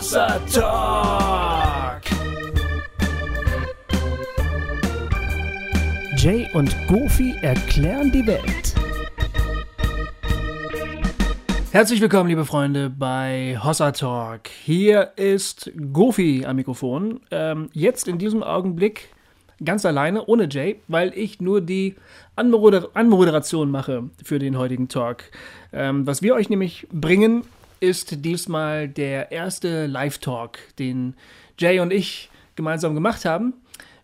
Hossa Talk. Jay und Goofy erklären die Welt. Herzlich willkommen, liebe Freunde, bei Hossa Talk. Hier ist Goofy am Mikrofon. Ähm, jetzt in diesem Augenblick ganz alleine, ohne Jay, weil ich nur die Anmoder Anmoderation mache für den heutigen Talk. Ähm, was wir euch nämlich bringen, ist diesmal der erste Live-Talk, den Jay und ich gemeinsam gemacht haben.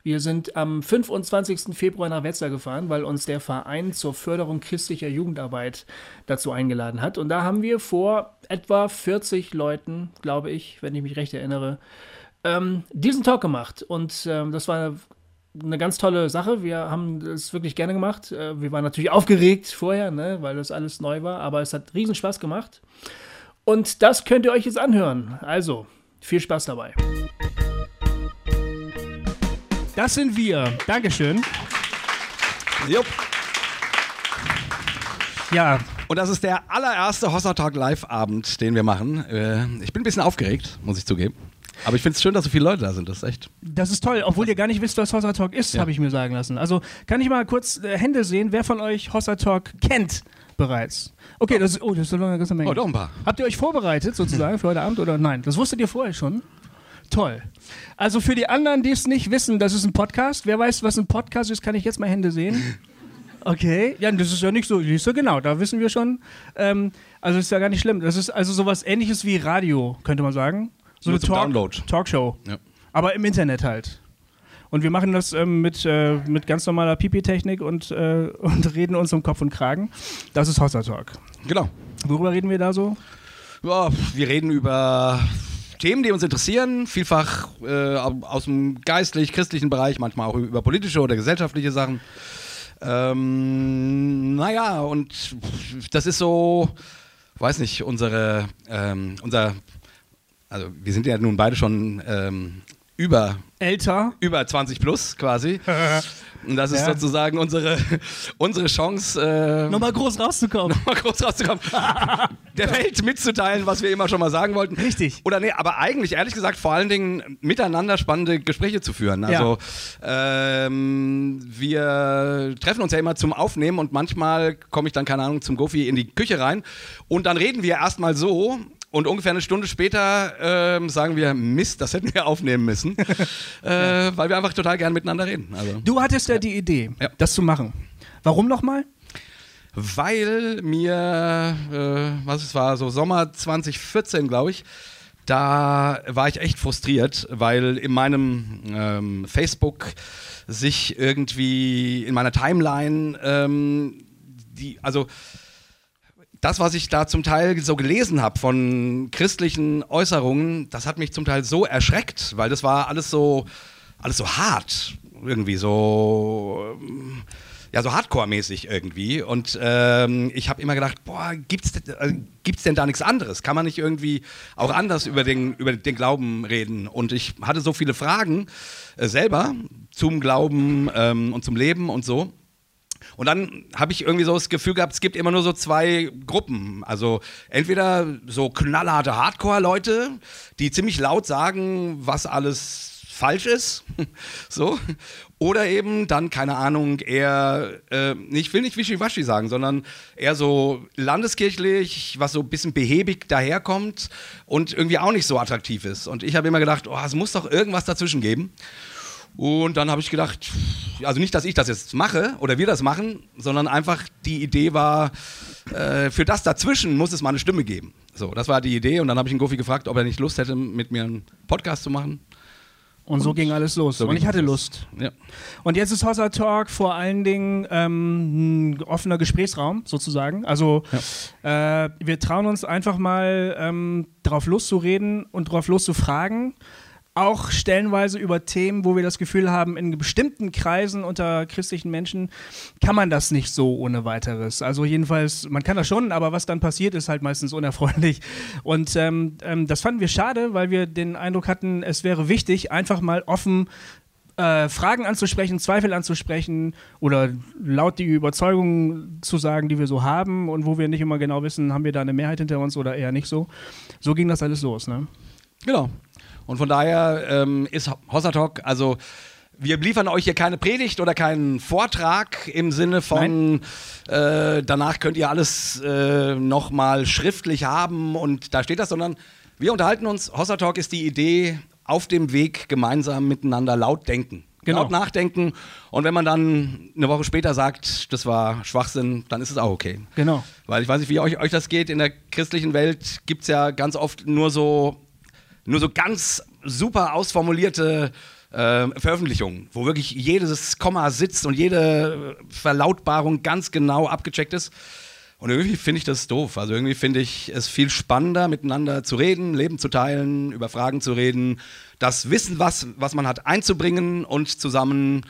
Wir sind am 25. Februar nach Wetzlar gefahren, weil uns der Verein zur Förderung christlicher Jugendarbeit dazu eingeladen hat. Und da haben wir vor etwa 40 Leuten, glaube ich, wenn ich mich recht erinnere, ähm, diesen Talk gemacht. Und ähm, das war eine ganz tolle Sache. Wir haben es wirklich gerne gemacht. Äh, wir waren natürlich aufgeregt vorher, ne, weil das alles neu war, aber es hat riesen Spaß gemacht. Und das könnt ihr euch jetzt anhören. Also, viel Spaß dabei. Das sind wir. Dankeschön. Jupp. Ja, Und das ist der allererste Hossa Talk Live-Abend, den wir machen. Äh, ich bin ein bisschen aufgeregt, muss ich zugeben. Aber ich finde es schön, dass so viele Leute da sind. Das ist echt. das ist toll, obwohl ihr gar nicht wisst, was Hossa Talk ist, Ja. habe ich mir sagen lassen. Also kann ich mal kurz äh, Hände sehen, wer von euch Hossa Talk kennt bereits? Okay, das ist, oh, das ist so eine ganze Menge. Oh, doch ein paar. Habt ihr euch vorbereitet sozusagen für heute Abend oder nein? Das wusstet ihr vorher schon? Toll. Also für die anderen, die es nicht wissen, das ist ein Podcast. Wer weiß, was ein Podcast ist, kann ich jetzt mal Hände sehen. Okay, ja, das ist ja nicht so, siehst du, genau, da wissen wir schon. Ähm, also ist ja gar nicht schlimm. Das ist also sowas ähnliches wie Radio, könnte man sagen. So Nur eine zum Download. Talkshow. Ja. Aber im Internet halt. Und wir machen das ähm, mit, äh, mit ganz normaler Pipi-Technik und, äh, und reden uns um Kopf und Kragen. Das ist Hossa Talk. Genau. Worüber reden wir da so? Ja, wir reden über Themen, die uns interessieren, vielfach äh, aus dem geistlich-christlichen Bereich, manchmal auch über politische oder gesellschaftliche Sachen. Ähm, naja, und das ist so, weiß nicht, unsere, ähm, unser, also wir sind ja nun beide schon ähm, über Älter. über 20 plus quasi. Und das ist Ja. sozusagen unsere, unsere Chance, äh, Nochmal groß rauszukommen. mal kurz rauszukommen, der Welt mitzuteilen, was wir immer schon mal sagen wollten. Richtig. Oder nee, aber eigentlich, ehrlich gesagt, vor allen Dingen miteinander spannende Gespräche zu führen. Also ähm, wir treffen uns ja immer zum Aufnehmen und manchmal komme ich dann, keine Ahnung, zum Gofi in die Küche rein und dann reden wir erstmal so. Und ungefähr eine Stunde später ähm, sagen wir, Mist, das hätten wir aufnehmen müssen, äh, weil wir einfach total gern miteinander reden. Also. Du hattest ja die Idee, Ja. das zu machen. Warum nochmal? weil mir, äh, was es war, so Sommer 2014, glaube ich, da war ich echt frustriert, weil in meinem ähm, Facebook sich irgendwie in meiner Timeline ähm, die, also das, was ich da zum Teil so gelesen habe von christlichen Äußerungen, das hat mich zum Teil so erschreckt, weil das war alles so, alles so hart, irgendwie so, ja, so Hardcore-mäßig irgendwie. Und ähm, ich habe immer gedacht, boah, gibt's, äh, gibt's denn da nichts anderes? Kann man nicht irgendwie auch anders über den, über den Glauben reden? Und ich hatte so viele Fragen äh, selber zum Glauben ähm, und zum Leben und so. Und dann habe ich irgendwie so das Gefühl gehabt, es gibt immer nur so zwei Gruppen. Also entweder so knallharte Hardcore-Leute, die ziemlich laut sagen, was alles falsch ist. so. Oder eben dann, keine Ahnung, eher, äh, ich will nicht wischiwaschi sagen, sondern eher so landeskirchlich, was so ein bisschen behäbig daherkommt und irgendwie auch nicht so attraktiv ist. Und ich habe immer gedacht, oh, es muss doch irgendwas dazwischen geben. Und dann habe ich gedacht, also nicht, dass ich das jetzt mache oder wir das machen, sondern einfach die Idee war, äh, für das dazwischen muss es mal eine Stimme geben. So, das war die Idee und dann habe ich den Gofi gefragt, ob er nicht Lust hätte, mit mir einen Podcast zu machen. Und so ging alles los. So und ich hatte. Lust. Ja. Und jetzt ist Hossa Talk vor allen Dingen ähm, ein offener Gesprächsraum sozusagen. Also äh, wir trauen uns einfach mal ähm, drauf loszureden und drauf loszufragen. Auch stellenweise über Themen, wo wir das Gefühl haben, in bestimmten Kreisen unter christlichen Menschen kann man das nicht so ohne weiteres. Also jedenfalls, man kann das schon, aber was dann passiert, ist halt meistens unerfreulich. Und ähm, ähm, das fanden wir schade, weil wir den Eindruck hatten, es wäre wichtig, einfach mal offen äh, Fragen anzusprechen, Zweifel anzusprechen oder laut die Überzeugungen zu sagen, die wir so haben und wo wir nicht immer genau wissen, haben wir da eine Mehrheit hinter uns oder eher nicht so. So ging das alles los, ne? Genau. Und von daher ähm, ist Hossa Talk, also wir liefern euch hier keine Predigt oder keinen Vortrag im Sinne von, äh, danach könnt ihr alles äh, nochmal schriftlich haben und da steht das, sondern wir unterhalten uns. Hossa Talk ist die Idee, auf dem Weg gemeinsam miteinander laut denken. Genau. Laut nachdenken und wenn man dann eine Woche später sagt, das war Schwachsinn, dann ist es auch okay. Genau. Weil ich weiß nicht, wie euch, euch das geht. In der christlichen Welt gibt es ja ganz oft nur so, nur so ganz super ausformulierte äh, Veröffentlichungen, wo wirklich jedes Komma sitzt und jede Verlautbarung ganz genau abgecheckt ist. Und irgendwie finde ich das doof. Also irgendwie finde ich es viel spannender, miteinander zu reden, Leben zu teilen, über Fragen zu reden, das Wissen, was, was man hat, einzubringen und zusammen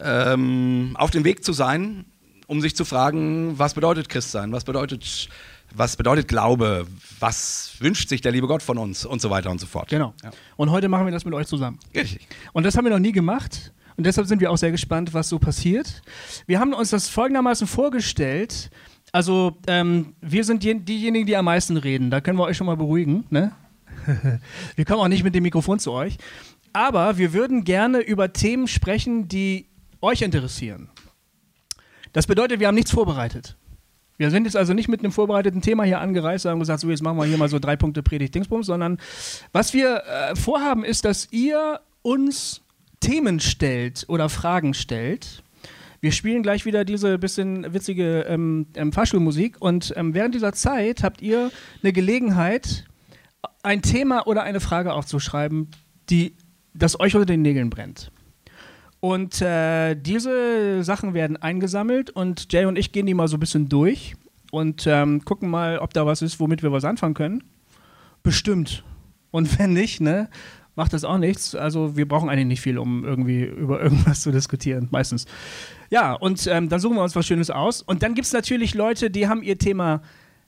ähm, auf dem Weg zu sein, um sich zu fragen, was bedeutet Christsein, was bedeutet, was bedeutet Glaube, was wünscht sich der liebe Gott von uns und so weiter und so fort. Genau. Ja. Und heute machen wir das mit euch zusammen. Richtig. Und das haben wir noch nie gemacht. Und deshalb sind wir auch sehr gespannt, was so passiert. Wir haben uns das folgendermaßen vorgestellt. Also, ähm, wir sind die, diejenigen, die am meisten reden. Da können wir euch schon mal beruhigen. Ne? wir kommen auch nicht mit dem Mikrofon zu euch. Aber wir würden gerne über Themen sprechen, die euch interessieren. Das bedeutet, wir haben nichts vorbereitet. Wir sind jetzt also nicht mit einem vorbereiteten Thema hier angereist und haben gesagt, so jetzt machen wir hier mal so drei Punkte Predigt Dingsbums, sondern was wir äh, vorhaben ist, dass ihr uns Themen stellt oder Fragen stellt. Wir spielen gleich wieder diese bisschen witzige ähm, ähm, Fahrschulmusik und ähm, während dieser Zeit habt ihr eine Gelegenheit, ein Thema oder eine Frage aufzuschreiben, die das euch unter den Nägeln brennt. Und äh, diese Sachen werden eingesammelt und Jay und ich gehen die mal so ein bisschen durch und ähm, gucken mal, ob da was ist, womit wir was anfangen können. Bestimmt. Und wenn nicht, ne, macht das auch nichts. Also wir brauchen eigentlich nicht viel, um irgendwie über irgendwas zu diskutieren, meistens. Ja, und ähm, dann suchen wir uns was Schönes aus. Und dann gibt es natürlich Leute, die haben ihr Thema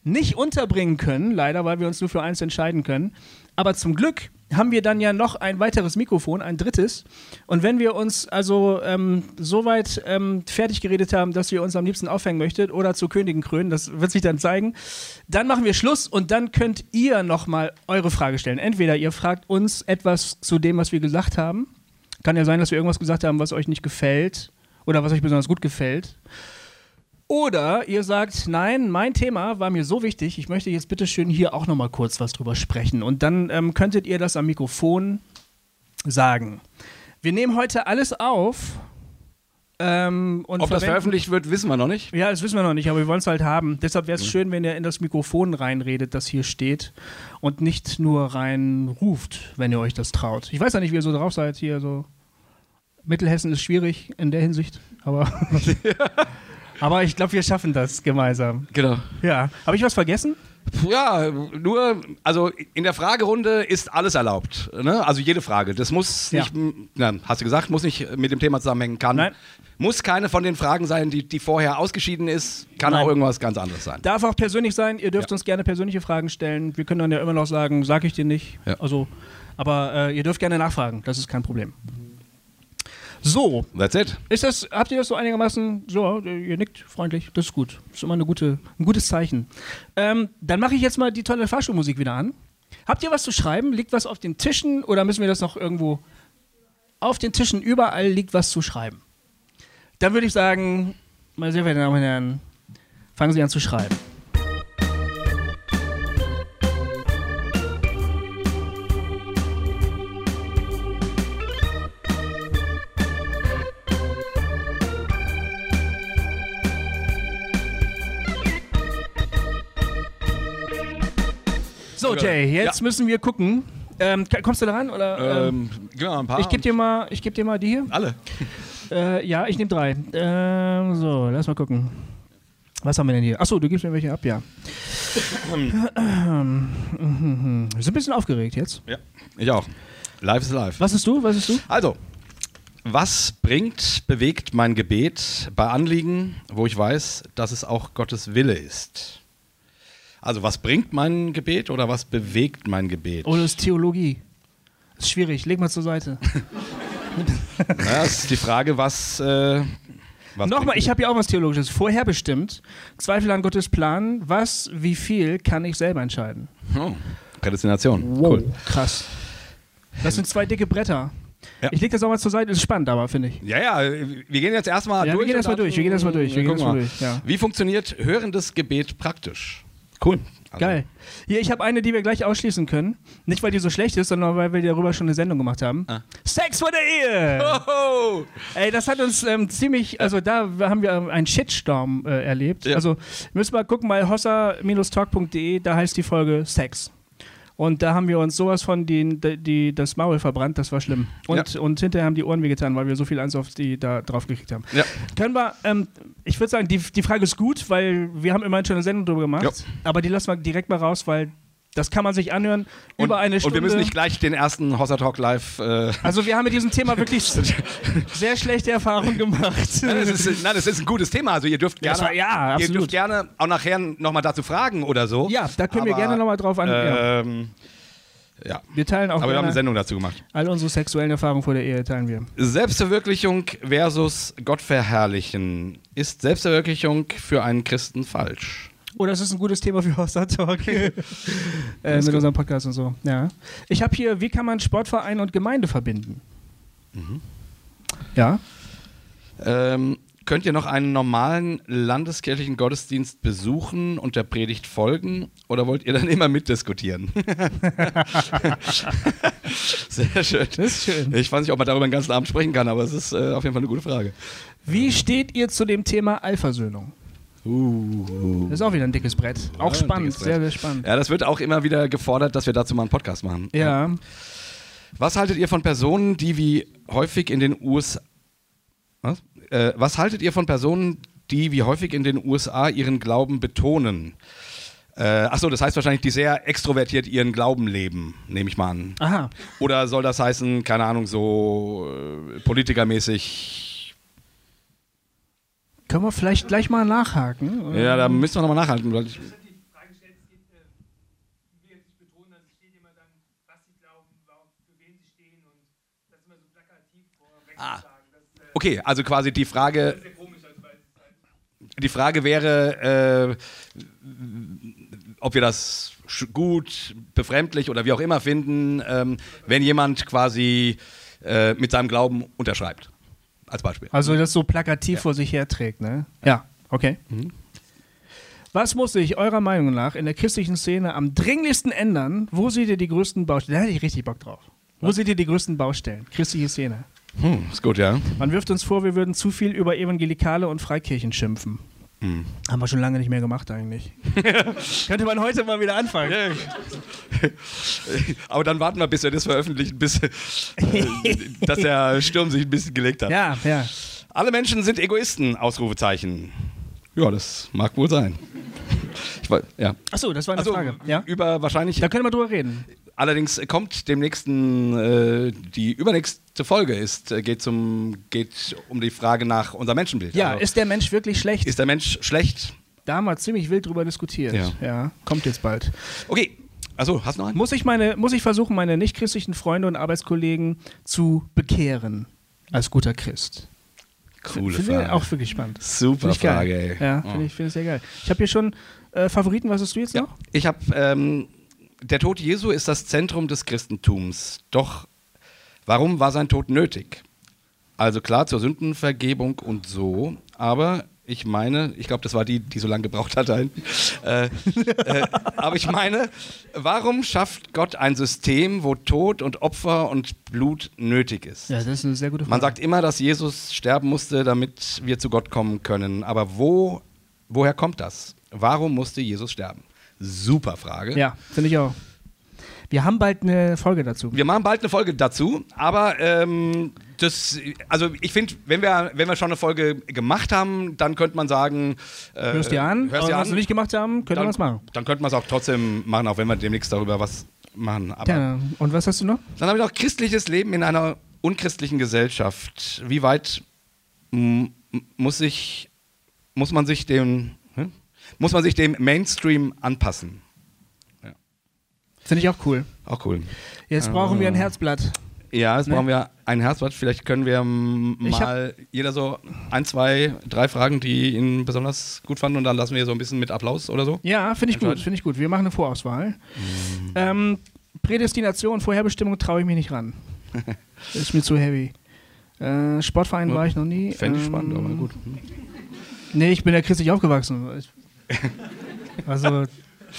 nicht unterbringen können, leider, weil wir uns nur für eins entscheiden können. Aber zum Glück haben wir dann ja noch ein weiteres Mikrofon, ein drittes. Und wenn wir uns also ähm, so weit ähm, fertig geredet haben, dass wir uns am liebsten aufhängen möchtet oder zu Königen krönen, das wird sich dann zeigen, dann machen wir Schluss und dann könnt ihr nochmal eure Frage stellen. Entweder ihr fragt uns etwas zu dem, was wir gesagt haben. Kann ja sein, dass wir irgendwas gesagt haben, was euch nicht gefällt oder was euch besonders gut gefällt. Oder ihr sagt, nein, mein Thema war mir so wichtig, ich möchte jetzt bitte schön hier auch nochmal kurz was drüber sprechen. Und dann ähm, könntet ihr das am Mikrofon sagen. Wir nehmen heute alles auf. Ähm, Ob das veröffentlicht wird, wissen wir noch nicht. ja, das wissen wir noch nicht, aber wir wollen es halt haben. Deshalb wäre es schön, wenn ihr in das Mikrofon reinredet, das hier steht und nicht nur reinruft, wenn ihr euch das traut. Ich weiß ja nicht, wie ihr so drauf seid hier. So Mittelhessen ist schwierig in der Hinsicht, aber, aber ich glaube, wir schaffen das gemeinsam. Genau. Ja, habe ich was vergessen? Ja, nur, also in der Fragerunde ist alles erlaubt. Ne? Also jede Frage. Das muss Ja. nicht, m- na, hast du gesagt, muss nicht mit dem Thema zusammenhängen, kann. Nein. Muss keine von den Fragen sein, die, die vorher ausgeschieden ist, kann Nein. auch irgendwas ganz anderes sein. Darf auch persönlich sein. Ihr dürft Ja. uns gerne persönliche Fragen stellen. Wir können dann ja immer noch sagen, sag ich dir nicht. Ja. Also, aber äh, ihr dürft gerne nachfragen. Das ist kein Problem. So, That's it. Ist das, habt ihr das so einigermaßen, so, ihr nickt freundlich, das ist gut. Das ist immer eine gute, ein gutes Zeichen. Ähm, dann mache ich jetzt mal die tolle Fahrschulmusik wieder an. Habt ihr was zu schreiben? Liegt was auf den Tischen oder müssen wir das noch irgendwo? Auf den Tischen überall liegt was zu schreiben. Dann würde ich sagen, meine sehr verehrten Damen und Herren, fangen Sie an zu schreiben. So, Jay, jetzt Ja. müssen wir gucken. Ähm, kommst du da ran? Oder, ähm, Ähm, mal ein paar. ich gebe dir, mal- ich geb dir mal die hier. alle. Äh, ja, ich nehme drei. Ähm, so, lass mal gucken. Was haben wir denn hier? Achso, du gibst mir welche ab, ja. Wir sind ein bisschen aufgeregt jetzt. Ja, ich auch. Live is live. Was ist du? Was ist du? Also, was bringt, bewegt mein Gebet bei Anliegen, wo ich weiß, dass es auch Gottes Wille ist? Also, was bringt mein Gebet oder was bewegt mein Gebet? Oder ist Theologie? ist schwierig. Leg mal zur Seite. Ja, das ist die Frage, was. Äh, was Nochmal, ich habe ja auch was Theologisches. Vorherbestimmt. Zweifel an Gottes Plan. Was, wie viel kann ich selber entscheiden? Oh, Prädestination. Wow, Cool. krass. Das sind zwei dicke Bretter. Ja. Ich leg das auch mal zur Seite, ist spannend, aber finde ich. Ja, ja, wir gehen jetzt erstmal Ja, wir durch. gehen und erst mal dann- durch, wir gehen erst mal durch, wir gehen guck erst mal mal. durch, ja. Wie funktioniert hörendes Gebet praktisch? Cool. Also, Geil. Hier, ich habe eine, die wir gleich ausschließen können. Nicht, weil die so schlecht ist, sondern weil wir darüber schon eine Sendung gemacht haben. Ah. Sex vor der Ehe! Oh, Ey, das hat uns ähm, ziemlich, also da haben wir einen Shitstorm äh, erlebt. Ja. Also müssen wir gucken bei hossa-talk.de, da heißt die Folge Sex. Und da haben wir uns sowas von die, die, das Maul verbrannt, das war schlimm. Und, und hinterher haben die Ohren wehgetan, weil wir so viel Eins auf die da drauf gekriegt haben. Ja. Können wir, ähm, ich würde sagen, die, die Frage ist gut, weil wir haben immerhin schon eine Sendung drüber gemacht. Ja. Aber die lassen wir direkt mal raus, weil das kann man sich anhören Und, über eine und Stunde. wir müssen nicht gleich den ersten Hossa Talk Live. Äh, also wir haben mit diesem Thema wirklich sehr schlechte Erfahrungen gemacht. nein, das ist, nein, das ist ein gutes Thema. Also ihr dürft gerne, war- ja, ihr dürft gerne auch nachher nochmal dazu fragen oder so. Ja, da können wir Aber, gerne nochmal drauf an. Ähm, ja. Wir teilen auch Aber wir haben eine Sendung dazu gemacht. all unsere sexuellen Erfahrungen vor der Ehe teilen wir. Selbstverwirklichung versus Gott verherrlichen. Ist Selbstverwirklichung für einen Christen falsch? Oh, das ist ein gutes Thema für Hossa Talk. äh, mit gut. unserem Podcast und so. Ja. Ich habe hier, wie kann man Sportverein und Gemeinde verbinden? Mhm. Ja. Ähm, könnt ihr noch einen normalen landeskirchlichen Gottesdienst besuchen und der Predigt folgen oder wollt ihr dann immer mitdiskutieren? Sehr schön. Das ist schön. Ich weiß nicht, ob man darüber den ganzen Abend sprechen kann, aber es ist äh, auf jeden Fall eine gute Frage. Wie steht ihr zu dem Thema Allversöhnung? Uh. Das ist auch wieder ein dickes Brett. Auch ein spannend, Brett. sehr, sehr spannend. Ja, das wird auch immer wieder gefordert, dass wir dazu mal einen Podcast machen. Ja. Was haltet ihr von Personen, die wie häufig in den USA. Was? Äh, was haltet ihr von Personen, die wie häufig in den USA ihren Glauben betonen? Äh, achso, das heißt wahrscheinlich, die sehr extrovertiert ihren Glauben leben, nehme ich mal an. Aha. Oder soll das heißen, keine Ahnung, so äh, politikermäßig? Können wir vielleicht gleich mal nachhaken? Ja, da müssen wir nochmal nachhalten. Weil ich, okay, also quasi die Frage. Die Frage wäre, äh, ob wir das gut, befremdlich oder wie auch immer finden, ähm, wenn jemand quasi äh, mit seinem Glauben unterschreibt. Als Beispiel. Also das so plakativ vor sich herträgt, ne? Ja, okay. Was muss sich eurer Meinung nach in der christlichen Szene am dringlichsten ändern? Wo seht ihr die größten Baustellen? Da hätte ich richtig Bock drauf. Wo seht ihr die größten Baustellen? Christliche Szene. Hm, ist gut, ja. Man wirft uns vor, wir würden zu viel über Evangelikale und Freikirchen schimpfen. Hm. Haben wir schon lange nicht mehr gemacht eigentlich. Könnte man heute mal wieder anfangen. Aber dann warten wir, bis wir das veröffentlichen, bis äh, dass der Sturm sich ein bisschen gelegt hat. Ja, ja. Alle Menschen sind Egoisten, Ausrufezeichen. Ja, das mag wohl sein. Ich weiß, ja. Achso, das war eine Also Frage. Ja? über wahrscheinlich. Da können wir drüber reden. Allerdings kommt demnächst äh, die übernächste Folge ist äh, geht zum geht um die Frage nach unserem Menschenbild. Ja, Also, ist der Mensch wirklich schlecht? ist der Mensch schlecht? da haben wir ziemlich wild drüber diskutiert. Ja. ja kommt jetzt bald. Okay. Also hast du noch einen? Muss ich, meine, muss ich versuchen, meine nichtchristlichen Freunde und Arbeitskollegen zu bekehren als guter Christ? Coole Finde Frage. auch wirklich spannend. Super ich geil. Frage, ey. Ja, Oh. finde ich, finde ich sehr geil. Ich habe hier schon äh, Favoriten. Was hast du jetzt Ja, noch? ich habe, ähm, der Tod Jesu ist das Zentrum des Christentums. Doch warum war sein Tod nötig? Also klar zur Sündenvergebung und so, aber ich meine, ich glaube, das war die, die so lange gebraucht hat hinten. Äh, äh, aber ich meine, warum schafft Gott ein System, wo Tod und Opfer und Blut nötig ist? Ja, das ist eine sehr gute Frage. Man sagt immer, dass Jesus sterben musste, damit wir zu Gott kommen können. Aber wo, woher kommt das? Warum musste Jesus sterben? Super Frage. Ja, finde ich auch. Wir haben bald eine Folge dazu. Wir machen bald eine Folge dazu, aber ähm, das, also ich finde, wenn wir, wenn wir schon eine Folge gemacht haben, dann könnte man sagen, äh, Hörst dir an. hörst dir was wir an, nicht gemacht haben, können wir dann, was machen. dann könnte man es auch trotzdem machen, auch wenn wir demnächst darüber was machen. Aber Ja. Und was hast du noch? Dann habe ich noch christliches Leben in einer unchristlichen Gesellschaft. Wie weit muss sich, muss man sich dem? Muss man sich dem Mainstream anpassen? Finde ich auch cool. Auch cool. Jetzt brauchen wir ein Herzblatt. Ja, jetzt Ne? brauchen wir ein Herzblatt. Vielleicht können wir mal jeder so ein, zwei, drei Fragen, die ihn besonders gut fanden und dann lassen wir so ein bisschen mit Applaus oder so. Ja, finde ich gut, finde ich gut. Wir machen eine Vorauswahl. Mhm. Ähm, Prädestination, Vorherbestimmung traue ich mich nicht ran. ist mir zu heavy. Äh, Sportverein Ja, war ich noch nie. Fände ich Ähm, spannend, aber gut. Nee, ich bin ja christlich aufgewachsen. Ich- Also,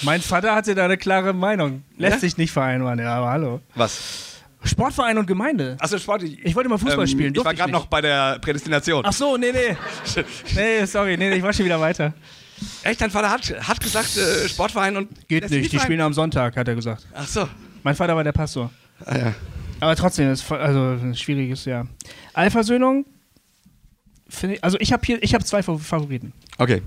mein Vater hatte da eine klare Meinung. Lässt Ja? sich nicht vereinbaren, ja, aber hallo. Was? Sportverein und Gemeinde. Achso, Sport. Ich, Ich wollte mal Fußball spielen, Ich war gerade noch bei der Prädestination. Ach so, nee, nee. Nee, sorry, nee, nee, ich war schon wieder weiter. Echt, dein Vater hat, hat gesagt, äh, Sportverein und. Geht nicht, die spielen am Sonntag, hat er gesagt. Ach so. Mein Vater war der Pastor. Ah, ja. Aber trotzdem, ist also ein schwieriges Jahr. Allversöhnung, finde ich, also ich habe hier, ich habe zwei Fa- Favoriten. Okay.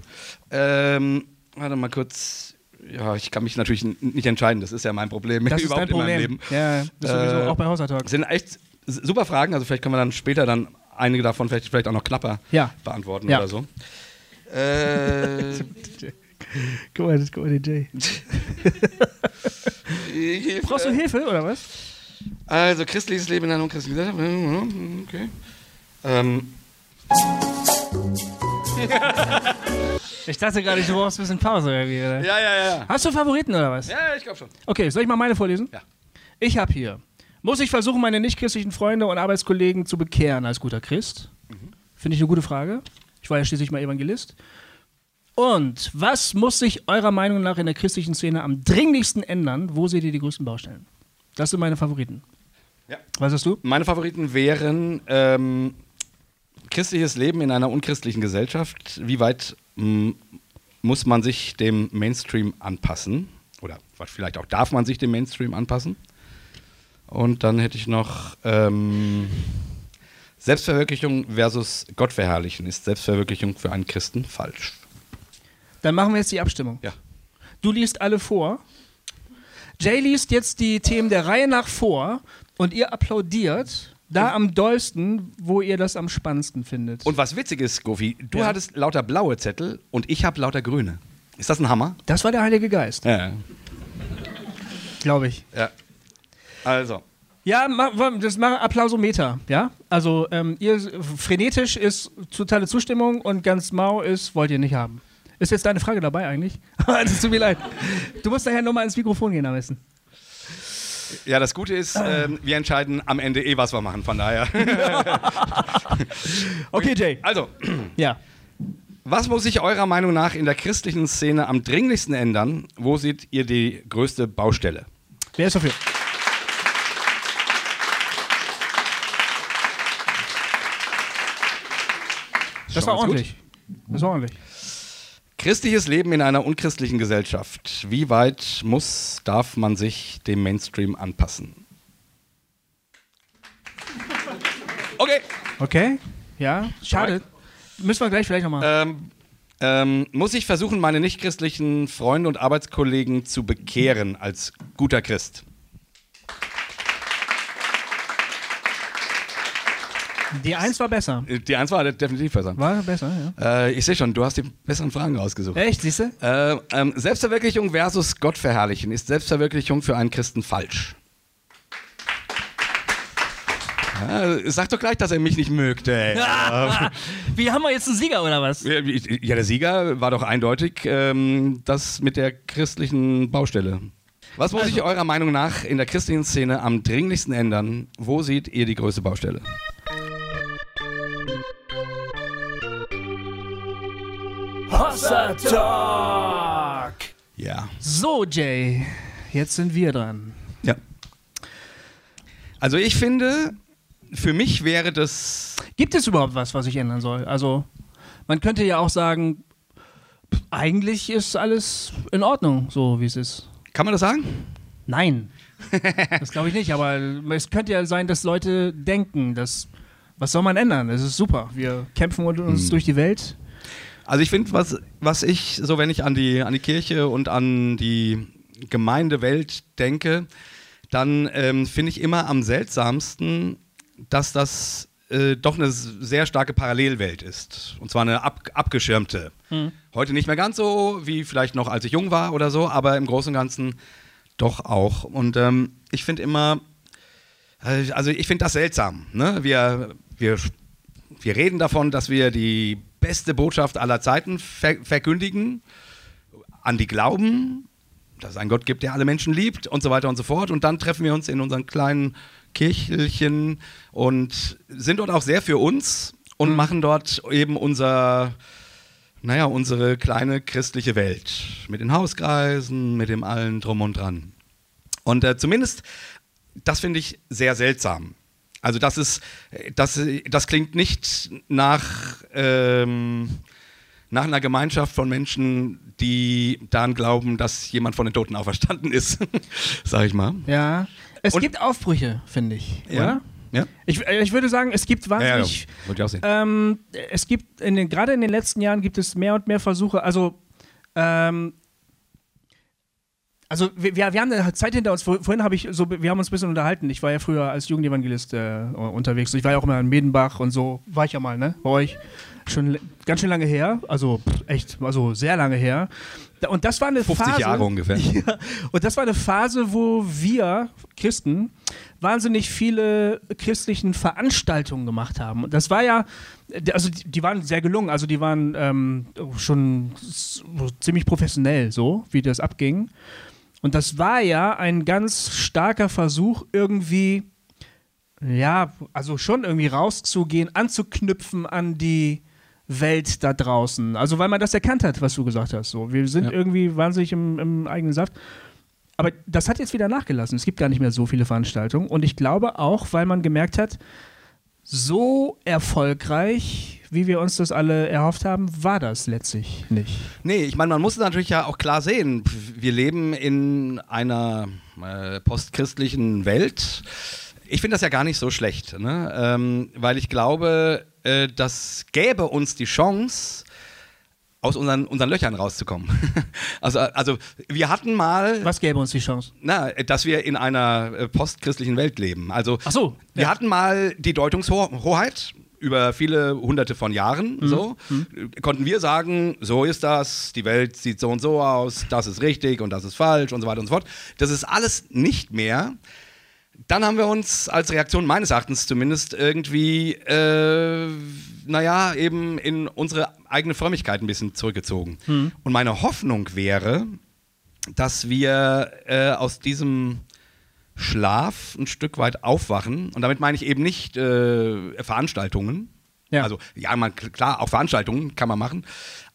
Ähm, warte mal kurz. Ja, ich kann mich natürlich nicht entscheiden. Das ist ja mein Problem Das ist dein überhaupt in meinem Problem. Leben. Ja, das ist sowieso Äh, auch bei Hausertalk. Das sind echt super Fragen. Also vielleicht können wir dann später dann einige davon vielleicht, vielleicht auch noch knapper Ja. beantworten Ja. oder so. Äh, Guck mal, das- guck mal, den Jay. Brauchst du Hilfe oder was? Also christliches Leben in einer unchristlichen Gesellschaft. Okay. Ähm, Ich dachte gerade, du brauchst ein bisschen Pause irgendwie. Oder? ja, ja, ja. Hast du Favoriten oder was? Ja, ich glaube schon. Okay, soll ich mal meine vorlesen? Ja. Ich habe hier. Muss ich versuchen, meine nichtchristlichen Freunde und Arbeitskollegen zu bekehren als guter Christ? Finde ich eine gute Frage. Ich war ja schließlich mal Evangelist. Und was muss sich eurer Meinung nach in der christlichen Szene am dringlichsten ändern? Wo seht ihr die größten Baustellen? Das sind meine Favoriten. Ja. Was hast du? Meine Favoriten wären ähm, christliches Leben in einer unchristlichen Gesellschaft. Wie weit m, muss man sich dem Mainstream anpassen? Oder vielleicht auch darf man sich dem Mainstream anpassen? Und dann hätte ich noch ähm, Selbstverwirklichung versus Gott verherrlichen. Ist Selbstverwirklichung für einen Christen falsch? Dann machen wir jetzt die Abstimmung. Ja. Du liest alle vor. Jay liest jetzt die Themen der Reihe nach vor und ihr applaudiert da am dollsten, wo ihr das am spannendsten findet. Und was witzig ist, Gofi, du Ja. hattest lauter blaue Zettel und ich habe lauter grüne. Ist das ein Hammer? das war der Heilige Geist, Ja. glaube ich. ja. Also. Ja, das machen Applausometer, ja? Also ähm, ihr frenetisch ist totale Zustimmung und ganz mau ist, wollt ihr nicht haben. Ist jetzt deine Frage dabei eigentlich? Es tut mir leid. Du musst daher nochmal ins Mikrofon gehen am besten. Ja, das Gute ist, ähm, wir entscheiden am Ende eh, was wir machen, von daher. Okay, Jay. Also, Ja. was muss sich eurer Meinung nach in der christlichen Szene am dringlichsten ändern? Wo seht ihr die größte Baustelle? Wer ist dafür? Das war ordentlich. Das war ordentlich. Christliches Leben in einer unchristlichen Gesellschaft. Wie weit muss, darf man sich dem Mainstream anpassen? Okay. Okay. Ja, schade. Müssen wir gleich vielleicht nochmal. Ähm, ähm, muss ich versuchen, meine nichtchristlichen Freunde und Arbeitskollegen zu bekehren als guter Christ? Die Eins war besser. Äh, Die Eins war definitiv besser. War besser, ja. Äh, ich sehe schon, du hast die besseren Fragen rausgesucht. Echt, siehst du? Äh, ähm, Selbstverwirklichung versus Gott verherrlichen. Ist Selbstverwirklichung für einen Christen falsch? Ja, sag doch gleich, dass er mich nicht mögt, ey. Wie haben wir jetzt einen Sieger oder was? Ja, der Sieger war doch eindeutig ähm, das mit der christlichen Baustelle. Was muss sich eurer Meinung nach in der christlichen Szene am dringlichsten ändern? Wo seht ihr die größte Baustelle? Hossa Talk! Ja. So, Jay, jetzt sind wir dran. Ja. Also ich finde, für mich wäre das Gibt es überhaupt was, was ich ändern soll? Also, man könnte ja auch sagen, eigentlich ist alles in Ordnung, so wie es ist. Kann man das sagen? Nein. das glaube ich nicht, aber es könnte ja sein, dass Leute denken, dass. Was soll man ändern? Das ist super. Wir kämpfen uns durch die Welt. Also ich finde, was, was ich, so wenn ich an die, an die Kirche und an die Gemeindewelt denke, dann ähm, finde ich immer am seltsamsten, dass das äh, doch eine sehr starke Parallelwelt ist. Und zwar eine ab, abgeschirmte. Heute nicht mehr ganz so, wie vielleicht noch als ich jung war oder so, aber im Großen und Ganzen doch auch. Und ähm, ich finde immer, Äh, also ich finde das seltsam. Ne? Wir, wir, wir reden davon, dass wir die beste Botschaft aller Zeiten ver verkündigen, an die glauben, dass es einen Gott gibt, der alle Menschen liebt und so weiter und so fort. Und dann treffen wir uns in unseren kleinen Kirchelchen und sind dort auch sehr für uns und mhm. machen dort eben unser, naja, unsere kleine christliche Welt. Mit den Hauskreisen, mit dem allen drum und dran. Und äh, zumindest, das finde ich sehr seltsam. Also das ist, das, das klingt nicht nach, ähm, nach einer Gemeinschaft von Menschen, die daran glauben, dass jemand von den Toten auferstanden ist, sag ich mal. Ja, es Und, gibt Aufbrüche, finde ich, ja. oder? Ja. Ich, ich würde sagen, es gibt wahnsinnig. Ja, ja. Ich ähm, es gibt in den, gerade in den letzten Jahren gibt es mehr und mehr Versuche. Also ähm, also wir, wir haben eine Zeit hinter uns. Vorhin habe ich so, wir haben uns ein bisschen unterhalten. Ich war ja früher als Jugendevangelist äh, unterwegs. Ich war ja auch immer in Medenbach und so. War ich ja mal, ne? Bei euch. Schon ganz schön lange her. Also echt, also sehr lange her. Und das war eine 50 Phase. Jahre ungefähr. Ja, und das war eine Phase, wo wir Christen wahnsinnig viele christlichen Veranstaltungen gemacht haben. Und das war ja, also die, die waren sehr gelungen. Also die waren ähm, schon ziemlich professionell, so wie das abging. Und das war ja ein ganz starker Versuch, irgendwie, ja, also schon irgendwie rauszugehen, anzuknüpfen an die Welt da draußen. Also weil man das erkannt hat, was du gesagt hast. So, wir sind ja. irgendwie wahnsinnig im, im eigenen Saft. Aber das hat jetzt wieder nachgelassen. Es gibt gar nicht mehr so viele Veranstaltungen. Und ich glaube auch, weil man gemerkt hat, so erfolgreich, wie wir uns das alle erhofft haben, war das letztlich nicht. Nee, ich meine, man muss natürlich ja auch klar sehen, wir leben in einer äh, postchristlichen Welt. Ich finde das ja gar nicht so schlecht, ne? ähm, weil ich glaube, äh, das gäbe uns die Chance, aus unseren, unseren Löchern rauszukommen. also, also wir hatten mal. Was gäbe uns die Chance? Na, dass wir in einer äh, postchristlichen Welt leben. Also Ach so, wir ja. hatten mal die Deutungshoheit über viele hunderte von Jahren. Mhm. So mhm. konnten wir sagen, so ist das, die Welt sieht so und so aus, das ist richtig und das ist falsch und so weiter und so fort. Das ist alles nicht mehr. Dann haben wir uns als Reaktion meines Erachtens zumindest irgendwie, äh, naja, eben in unsere eigene Frömmigkeit ein bisschen zurückgezogen. Hm. Und meine Hoffnung wäre, dass wir äh, aus diesem Schlaf ein Stück weit aufwachen. Und damit meine ich eben nicht äh, Veranstaltungen. Ja. Also, ja, man, klar, auch Veranstaltungen kann man machen.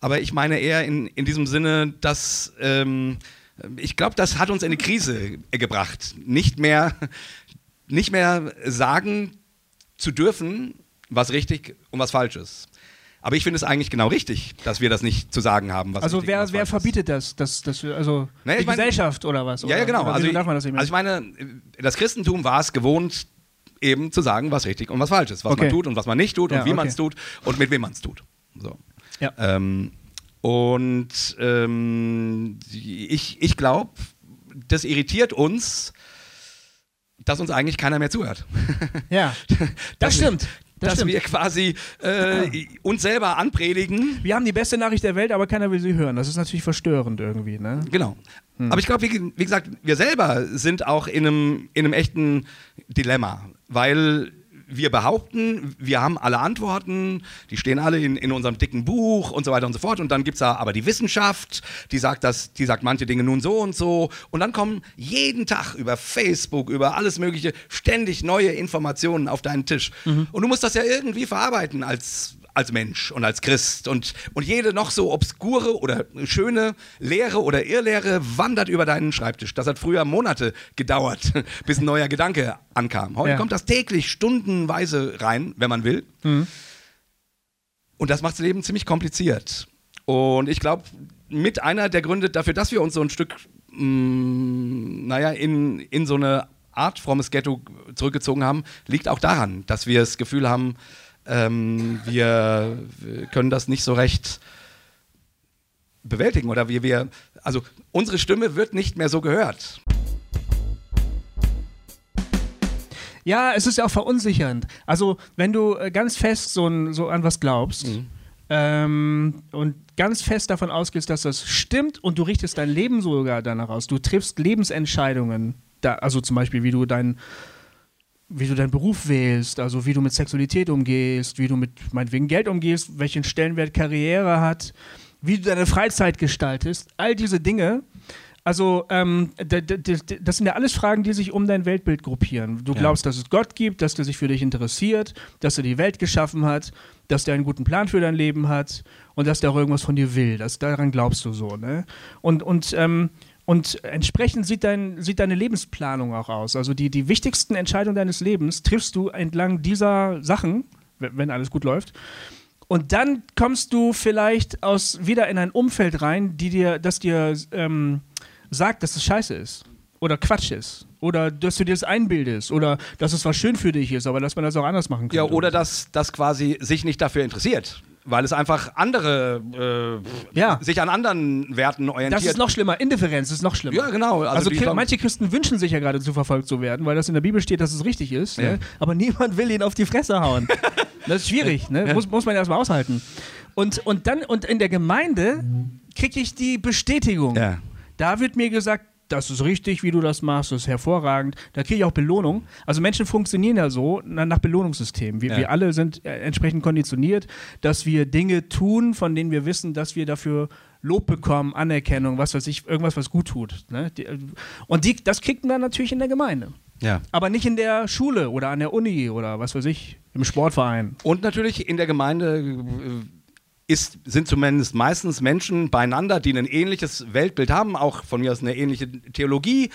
Aber ich meine eher in, in diesem Sinne, dass. Ähm, ich glaube, das hat uns in eine Krise gebracht. Nicht mehr, nicht mehr sagen zu dürfen, was richtig und was falsch ist. Aber ich finde es eigentlich genau richtig, dass wir das nicht zu sagen haben. Was also wer, wer verbietet das? das, das also naja, die meine, Gesellschaft oder was? Ja, ja genau. Also, darf man das also ich meine, das Christentum war es gewohnt, eben zu sagen, was richtig und was falsch ist. Was okay. man tut und was man nicht tut und ja, wie okay. man es tut und mit wem man es tut. So. Ja. Ähm, und ähm, ich, ich glaube, das irritiert uns, dass uns eigentlich keiner mehr zuhört. Ja, das stimmt. Das dass stimmt. wir quasi äh, uns selber anpredigen. Wir haben die beste Nachricht der Welt, aber keiner will sie hören. Das ist natürlich verstörend irgendwie. Ne? Genau. Hm. Aber ich glaube, wie, wie, gesagt, wir selber sind auch in einem, in einem echten Dilemma, weil wir behaupten, wir haben alle Antworten, die stehen alle in, in unserem dicken Buch und so weiter und so fort. Und dann gibt es da aber die Wissenschaft, die sagt, das, die sagt manche Dinge nun so und so. Und dann kommen jeden Tag über Facebook, über alles Mögliche, ständig neue Informationen auf deinen Tisch. Mhm. Und du musst das ja irgendwie verarbeiten als als Mensch und als Christ. Und, und jede noch so obskure oder schöne Lehre oder Irrlehre wandert über deinen Schreibtisch. Das hat früher Monate gedauert, bis ein neuer Gedanke ankam. Heute ja. kommt das täglich stundenweise rein, wenn man will. Mhm. Und das macht das Leben ziemlich kompliziert. Und ich glaube, mit einer der Gründe dafür, dass wir uns so ein Stück, mh, mm, naja, in, in so eine Art frommes Ghetto zurückgezogen haben, liegt auch daran, dass wir das Gefühl haben, ähm, wir, wir, können das nicht so recht bewältigen oder wir, wir, also unsere Stimme wird nicht mehr so gehört. Ja, es ist ja auch verunsichernd. Also, wenn du äh, ganz fest so, so an was glaubst mhm. ähm, und ganz fest davon ausgehst, dass das stimmt und du richtest dein Leben sogar danach aus, du triffst Lebensentscheidungen, da, also zum Beispiel, wie du dein wie du deinen Beruf wählst, also wie du mit Sexualität umgehst, wie du mit meinetwegen Geld umgehst, welchen Stellenwert Karriere hat, wie du deine Freizeit gestaltest, all diese Dinge. Also, ähm, das sind ja alles Fragen, die sich um dein Weltbild gruppieren. Du glaubst, dass es Gott gibt, dass der sich für dich interessiert, dass er die Welt geschaffen hat, dass der einen guten Plan für dein Leben hat und dass der auch irgendwas von dir will. Das, daran glaubst du so, ne? Und, und ähm, und entsprechend sieht, dein, sieht deine Lebensplanung auch aus. Also die, die wichtigsten Entscheidungen deines Lebens triffst du entlang dieser Sachen, wenn alles gut läuft. Und dann kommst du vielleicht aus, wieder in ein Umfeld rein, die dir, das dir ähm, sagt, dass es scheiße ist. Oder Quatsch ist. Oder dass du dir das einbildest. Oder dass es was schön für dich ist, aber dass man das auch anders machen kann. Ja, oder dass das quasi sich nicht dafür interessiert weil es einfach andere äh, ja. sich an anderen Werten orientiert. Das ist noch schlimmer. Indifferenz ist noch schlimmer. Ja, genau. Also, also manche Christen wünschen sich ja gerade zu verfolgt zu werden, weil das in der Bibel steht, dass es richtig ist. Ja. Ne? Aber niemand will ihn auf die Fresse hauen. das ist schwierig. Ne? Ja. Muss, muss man erstmal aushalten. Und, und dann und in der Gemeinde kriege ich die Bestätigung. Ja. Da wird mir gesagt, das ist richtig, wie du das machst, das ist hervorragend. Da kriege ich auch Belohnung. Also Menschen funktionieren ja so nach Belohnungssystemen. Wir, ja. wir alle sind äh, entsprechend konditioniert, dass wir Dinge tun, von denen wir wissen, dass wir dafür Lob bekommen, Anerkennung, was weiß ich, irgendwas, was gut tut. Ne? Äh, und die, das kriegt man natürlich in der Gemeinde. Ja. Aber nicht in der Schule oder an der Uni oder was weiß ich, im Sportverein. Und natürlich in der Gemeinde äh, ist, sind zumindest meistens Menschen beieinander, die ein ähnliches Weltbild haben, auch von mir aus eine ähnliche Theologie.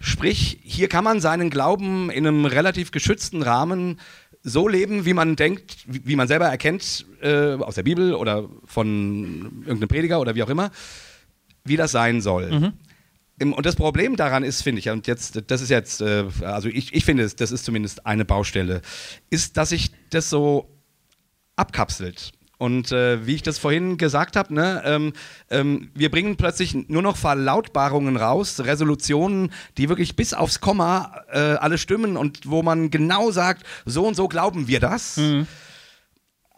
Sprich, hier kann man seinen Glauben in einem relativ geschützten Rahmen so leben, wie man denkt, wie, man selber erkennt äh, aus der Bibel oder von irgendeinem Prediger oder wie auch immer, wie das sein soll. Mhm. Und das Problem daran ist, finde ich, und jetzt, das ist jetzt, äh, also ich, ich finde, das ist zumindest eine Baustelle, ist, dass sich das so abkapselt. Und äh, wie ich das vorhin gesagt habe, ne, ähm, ähm, wir bringen plötzlich nur noch Verlautbarungen raus, Resolutionen, die wirklich bis aufs Komma äh, alle stimmen und wo man genau sagt, so und so glauben wir das. Mhm.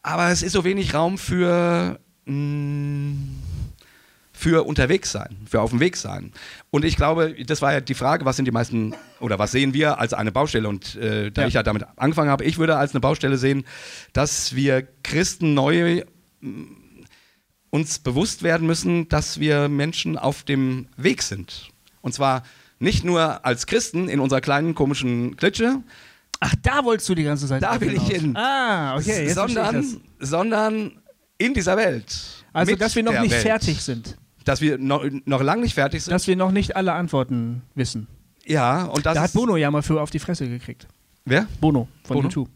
Aber es ist so wenig Raum für mh, mm, für unterwegs sein, für auf dem Weg sein. Und ich glaube, das war ja die Frage, was sind die meisten oder was sehen wir als eine Baustelle? Und äh, da ja. ich ja damit angefangen habe, ich würde als eine Baustelle sehen, dass wir Christen neu mm, uns bewusst werden müssen, dass wir Menschen auf dem Weg sind. Und zwar nicht nur als Christen in unserer kleinen komischen Klitsche. Ach, da wolltest du die ganze Zeit. Da will ich hin. Ah, okay. Jetzt sondern, sondern in dieser Welt. Also, dass wir noch nicht Welt. fertig sind. Dass wir noch, noch lange nicht fertig sind. Dass wir noch nicht alle Antworten wissen. Ja, und das. Da hat Bono ja mal für auf die Fresse gekriegt. Wer? Bono von Bono? YouTube.